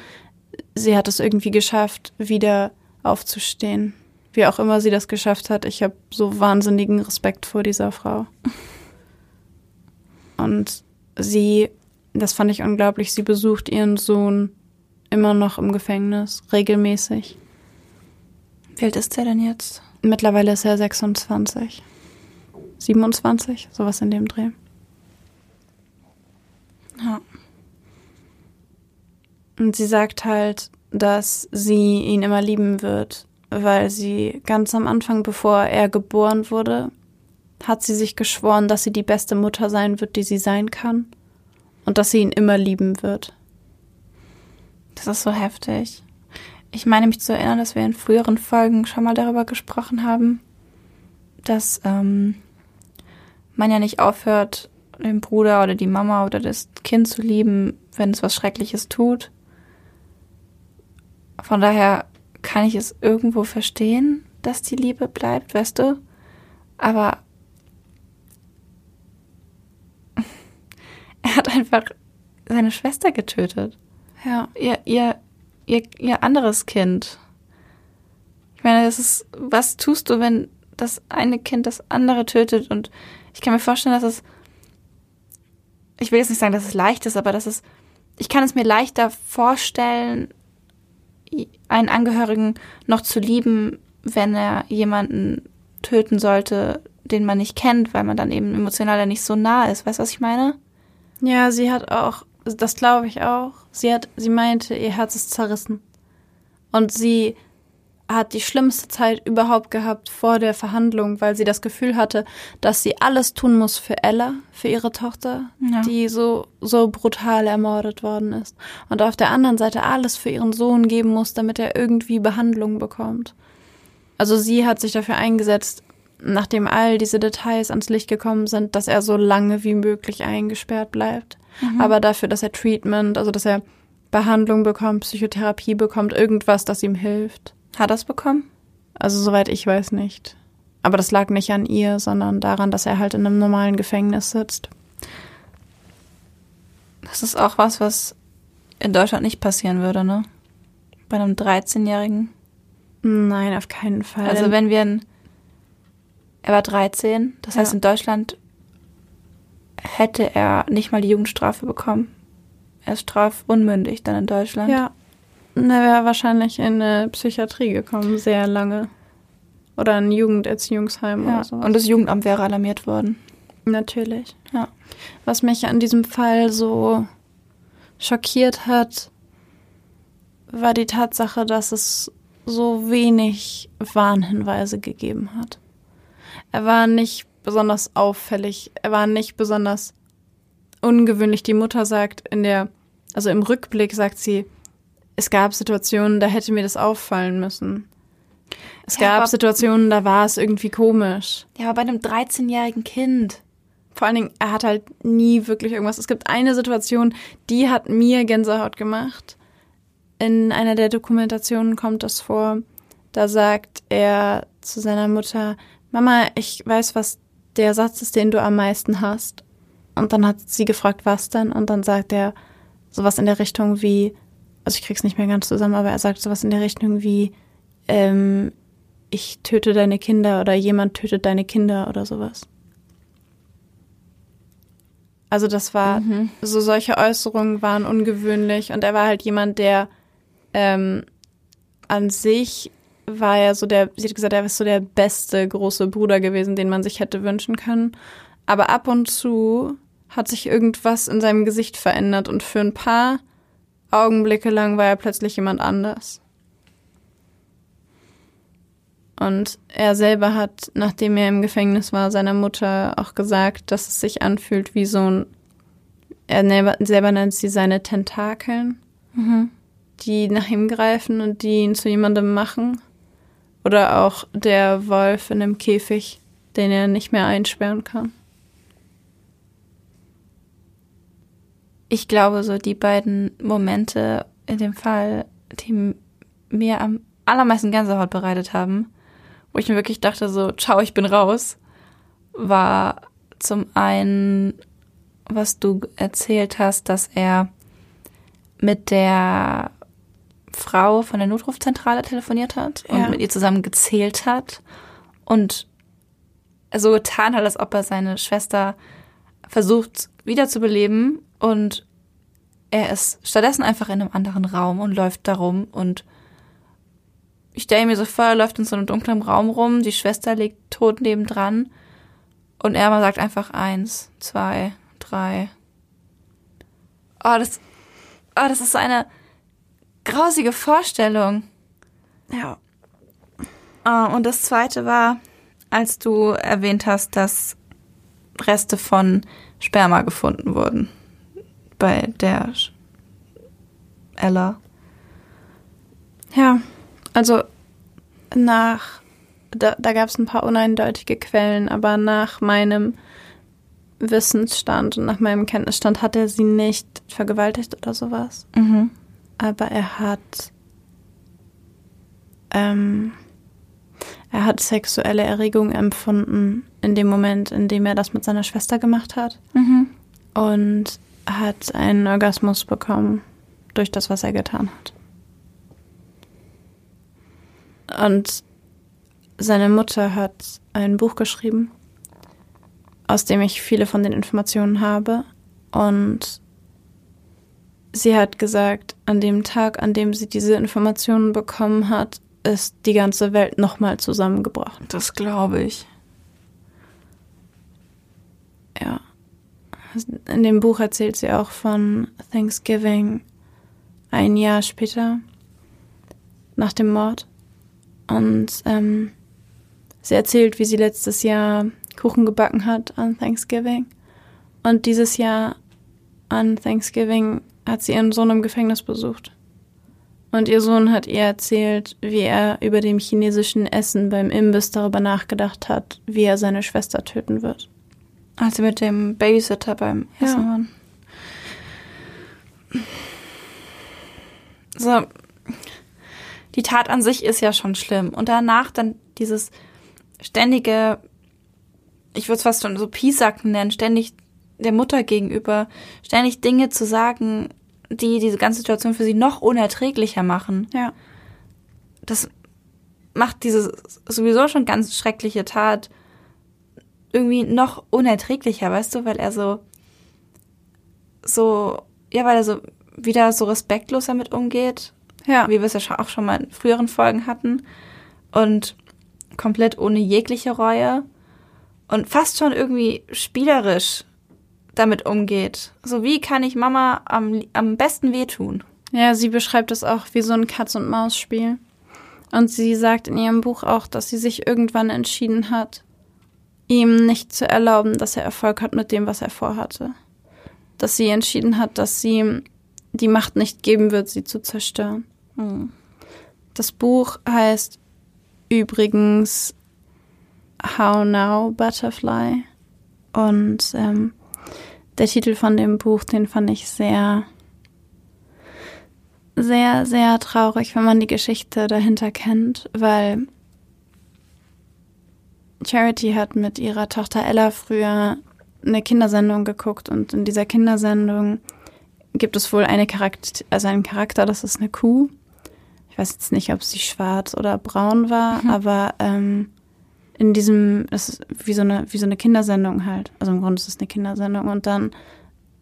sie hat es irgendwie geschafft, wieder aufzustehen. Wie auch immer sie das geschafft hat. Ich habe so wahnsinnigen Respekt vor dieser Frau. Und sie das fand ich unglaublich. Sie besucht ihren Sohn immer noch im Gefängnis, regelmäßig.
Wie alt ist er denn jetzt?
Mittlerweile ist er 26. 27, sowas in dem Dreh.
Ja.
Und sie sagt halt, dass sie ihn immer lieben wird, weil sie ganz am Anfang, bevor er geboren wurde, hat sie sich geschworen, dass sie die beste Mutter sein wird, die sie sein kann. Und dass sie ihn immer lieben wird.
Das ist so heftig. Ich meine mich zu erinnern, dass wir in früheren Folgen schon mal darüber gesprochen haben, dass ähm, man ja nicht aufhört, den Bruder oder die Mama oder das Kind zu lieben, wenn es was Schreckliches tut. Von daher kann ich es irgendwo verstehen, dass die Liebe bleibt, weißt du? Aber er hat einfach seine Schwester getötet.
Ja.
Ihr, ihr, ihr, ihr anderes Kind. Ich meine, das ist, was tust du, wenn das eine Kind das andere tötet? Und ich kann mir vorstellen, dass es, ich will jetzt nicht sagen, dass es leicht ist, aber dass es, ich kann es mir leichter vorstellen, einen Angehörigen noch zu lieben, wenn er jemanden töten sollte, den man nicht kennt, weil man dann eben emotional nicht so nah ist. Weißt du, was ich meine?
Ja, sie hat auch, das glaube ich auch. Sie hat, sie meinte, ihr Herz ist zerrissen. Und sie hat die schlimmste Zeit überhaupt gehabt vor der Verhandlung, weil sie das Gefühl hatte, dass sie alles tun muss für Ella, für ihre Tochter,
Ja.
die so, so brutal ermordet worden ist. Und auf der anderen Seite alles für ihren Sohn geben muss, damit er irgendwie Behandlung bekommt. Also sie hat sich dafür eingesetzt, nachdem all diese Details ans Licht gekommen sind, dass er so lange wie möglich eingesperrt bleibt. Aber dafür, dass er Treatment, also dass er Behandlung bekommt, Psychotherapie bekommt, irgendwas, das ihm hilft.
Hat er es bekommen?
Also soweit ich weiß nicht. Aber das lag nicht an ihr, sondern daran, dass er halt in einem normalen Gefängnis sitzt.
Das ist auch was, was in Deutschland nicht passieren würde, ne? Bei einem 13-Jährigen.
Nein, auf keinen Fall.
Also wenn wir ein, er war 13, das heißt
Ja.
in Deutschland hätte er nicht mal die Jugendstrafe bekommen. Er ist strafunmündig dann in Deutschland.
ja, er wäre wahrscheinlich in eine Psychiatrie gekommen, sehr lange. Oder ein Jugenderziehungsheim
Ja.
oder so.
Und das Jugendamt wäre alarmiert worden.
Natürlich.
Ja.
Was mich an diesem Fall so schockiert hat, war die Tatsache, dass es so wenig Warnhinweise gegeben hat. Er war nicht besonders auffällig, er war nicht besonders ungewöhnlich. Die Mutter sagt in der, also im Rückblick sagt sie, es gab Situationen, da hätte mir das auffallen müssen. Es
Ja,
gab Situationen, da war es irgendwie komisch.
Ja, aber bei einem 13-jährigen Kind.
Vor allen Dingen, er hat halt nie wirklich irgendwas. Es gibt eine Situation, die hat mir Gänsehaut gemacht. In einer der Dokumentationen kommt das vor. Da sagt er zu seiner Mutter, Mama, ich weiß, was der Satz ist, den du am meisten hast. Und dann hat sie gefragt, was denn? Und dann sagt er sowas in der Richtung wie, also ich krieg's nicht mehr ganz zusammen, aber er sagt sowas in der Richtung wie, ähm, ich töte deine Kinder oder jemand tötet deine Kinder oder sowas. Also das war, so solche Äußerungen waren ungewöhnlich und er war halt jemand, der ähm, an sich war er so der, sie hat gesagt, er ist so der beste große Bruder gewesen, den man sich hätte wünschen können. Aber ab und zu hat sich irgendwas in seinem Gesicht verändert und für ein paar Augenblicke lang war er plötzlich jemand anders. Und er selber hat, nachdem er im Gefängnis war, seiner Mutter auch gesagt, dass es sich anfühlt wie so ein, er selber, nennt sie seine Tentakeln, die nach ihm greifen und die ihn zu jemandem machen. Oder auch der Wolf in dem Käfig, den er nicht mehr einsperren kann.
Ich glaube, so die beiden Momente in dem Fall, die mir am allermeisten Gänsehaut bereitet haben, wo ich mir wirklich dachte, so, ciao, ich bin raus, war zum einen, was du erzählt hast, dass er mit der Frau von der Notrufzentrale telefoniert hat und
Ja.
mit ihr zusammen gezählt hat und so getan hat, als ob er seine Schwester versucht wiederzubeleben und er ist stattdessen einfach in einem anderen Raum und läuft darum und ich stelle mir so vor, er läuft in so einem dunklen Raum rum, die Schwester liegt tot nebendran und er mal sagt einfach eins, zwei, drei. Oh, das, oh, das ist so eine
grausige Vorstellung.
Ja. Ah, und das zweite war, als du erwähnt hast, dass Reste von Sperma gefunden wurden. Bei der Ella.
Ja, also nach, da, da gab es ein paar uneindeutige Quellen, aber nach meinem Wissensstand und nach meinem Kenntnisstand hat er sie nicht vergewaltigt oder sowas.
Mhm.
Aber er hat, ähm, er hat sexuelle Erregung empfunden in dem Moment, in dem er das mit seiner Schwester gemacht hat
Mhm.
und hat einen Orgasmus bekommen durch das, was er getan hat. Und seine Mutter hat ein Buch geschrieben, aus dem ich viele von den Informationen habe. Und sie hat gesagt, an dem Tag, an dem sie diese Informationen bekommen hat, ist die ganze Welt nochmal zusammengebrochen.
Das glaube ich.
Ja. In dem Buch erzählt sie auch von Thanksgiving ein Jahr später, nach dem Mord. Und ähm, sie erzählt, wie sie letztes Jahr Kuchen gebacken hat an Thanksgiving. Und dieses Jahr an Thanksgiving hat sie ihren Sohn im Gefängnis besucht. Und ihr Sohn hat ihr erzählt, wie er über dem chinesischen Essen beim Imbiss darüber nachgedacht hat, wie er seine Schwester töten wird.
Als sie mit dem Babysitter beim
Ja.
Essen waren. So. Die Tat an sich ist ja schon schlimm. Und danach dann dieses ständige, ich würde es fast schon so Piesacken nennen, ständig der Mutter gegenüber, ständig Dinge zu sagen, die diese ganze Situation für sie noch unerträglicher machen.
Ja.
das macht diese sowieso schon ganz schreckliche Tat irgendwie noch unerträglicher, weißt du, weil er so, so, ja, weil er so wieder so respektlos damit umgeht,
Ja.
wie wir es ja auch schon mal in früheren Folgen hatten und komplett ohne jegliche Reue und fast schon irgendwie spielerisch damit umgeht. So, wie kann ich Mama am, am besten wehtun?
Ja, sie beschreibt es auch wie so ein Katz-und-Maus-Spiel. Und sie sagt in ihrem Buch auch, dass sie sich irgendwann entschieden hat, ihm nicht zu erlauben, dass er Erfolg hat mit dem, was er vorhatte. Dass sie entschieden hat, dass sie ihm die Macht nicht geben wird, sie zu zerstören.
Hm.
Das Buch heißt übrigens How Now Butterfly. Und ähm, der Titel von dem Buch, den fand ich sehr, sehr, sehr traurig, wenn man die Geschichte dahinter kennt, weil Charity hat mit ihrer Tochter Ella früher eine Kindersendung geguckt und in dieser Kindersendung gibt es wohl eine Charakter, also einen Charakter, das ist eine Kuh. Ich weiß jetzt nicht, ob sie schwarz oder braun war, aber ähm, in diesem, das ist wie so eine, wie so eine Kindersendung halt. Also im Grunde ist es eine Kindersendung und dann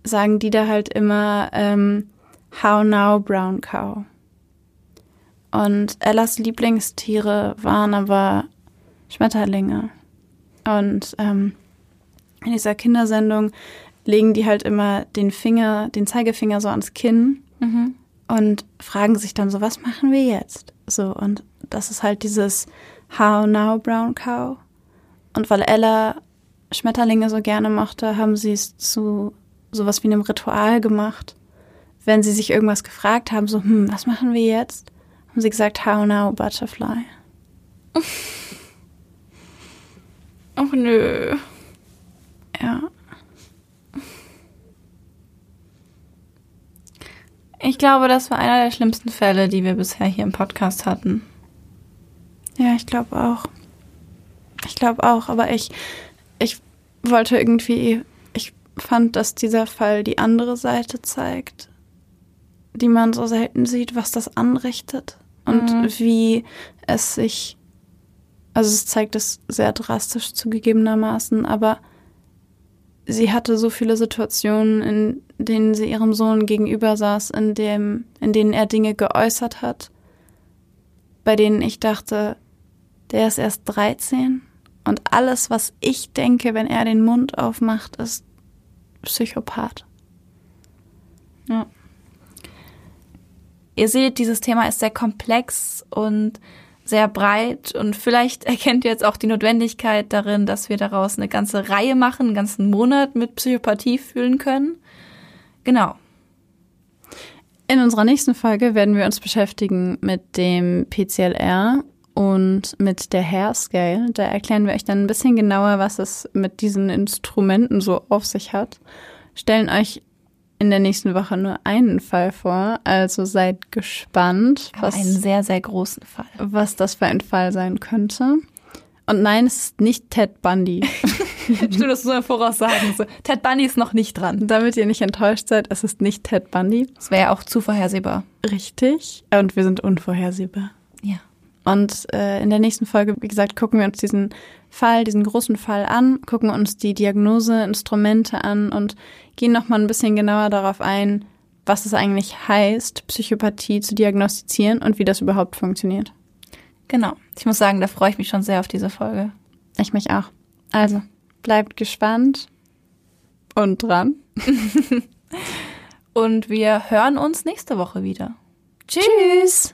sagen die da halt immer ähm, How now, brown cow. Und Ellas Lieblingstiere waren aber Schmetterlinge. Und ähm, in dieser Kindersendung legen die halt immer den Finger, den Zeigefinger so ans Kinn und fragen sich dann so, was machen wir jetzt? So, und das ist halt dieses How now, brown cow. Und weil Ella Schmetterlinge so gerne mochte, haben sie es zu sowas wie einem Ritual gemacht. Wenn sie sich irgendwas gefragt haben, so, hm, was machen wir jetzt? Haben sie gesagt, how now, butterfly.
Ach nö.
Ja.
Ich glaube, das war einer der schlimmsten Fälle, die wir bisher hier im Podcast hatten.
Ja, ich glaube auch. Ich glaube auch, aber ich, ich wollte irgendwie, ich fand, dass dieser Fall die andere Seite zeigt, die man so selten sieht, was das anrichtet und
Mhm.
wie es sich, also es zeigt es sehr drastisch zugegebenermaßen, aber sie hatte so viele Situationen, in denen sie ihrem Sohn gegenüber saß, in dem, in denen er Dinge geäußert hat, bei denen ich dachte, der ist erst 13 und alles, was ich denke, wenn er den Mund aufmacht, ist Psychopath.
Ja. ihr seht, dieses Thema ist sehr komplex und sehr breit und vielleicht erkennt ihr jetzt auch die Notwendigkeit darin, dass wir daraus eine ganze Reihe machen, einen ganzen Monat mit Psychopathie fühlen können. Genau.
In unserer nächsten Folge werden wir uns beschäftigen mit dem PCLR und mit der Hair Scale. Da erklären wir euch dann ein bisschen genauer, was es mit diesen Instrumenten so auf sich hat. Stellen euch in der nächsten Woche nur einen Fall vor, also seid gespannt,
Aber
was,
einen sehr, sehr großen Fall.
was das für ein Fall sein könnte. Und nein, es ist nicht Ted Bundy.
Stimmt, das so voraussagen. So. Ted Bundy ist noch nicht dran.
Damit ihr nicht enttäuscht seid, es ist nicht Ted Bundy.
Das wäre ja auch zu vorhersehbar.
Richtig. Und wir sind unvorhersehbar. Und äh, in der nächsten Folge, wie gesagt, gucken wir uns diesen Fall, diesen großen Fall an, gucken uns die Diagnoseinstrumente an und gehen nochmal ein bisschen genauer darauf ein, was es eigentlich heißt, Psychopathie zu diagnostizieren und wie das überhaupt funktioniert.
Genau. Ich muss sagen, da freue ich mich schon sehr auf diese Folge.
Ich mich auch. Also, bleibt gespannt und dran.
Und wir hören uns nächste Woche wieder.
Tschüss.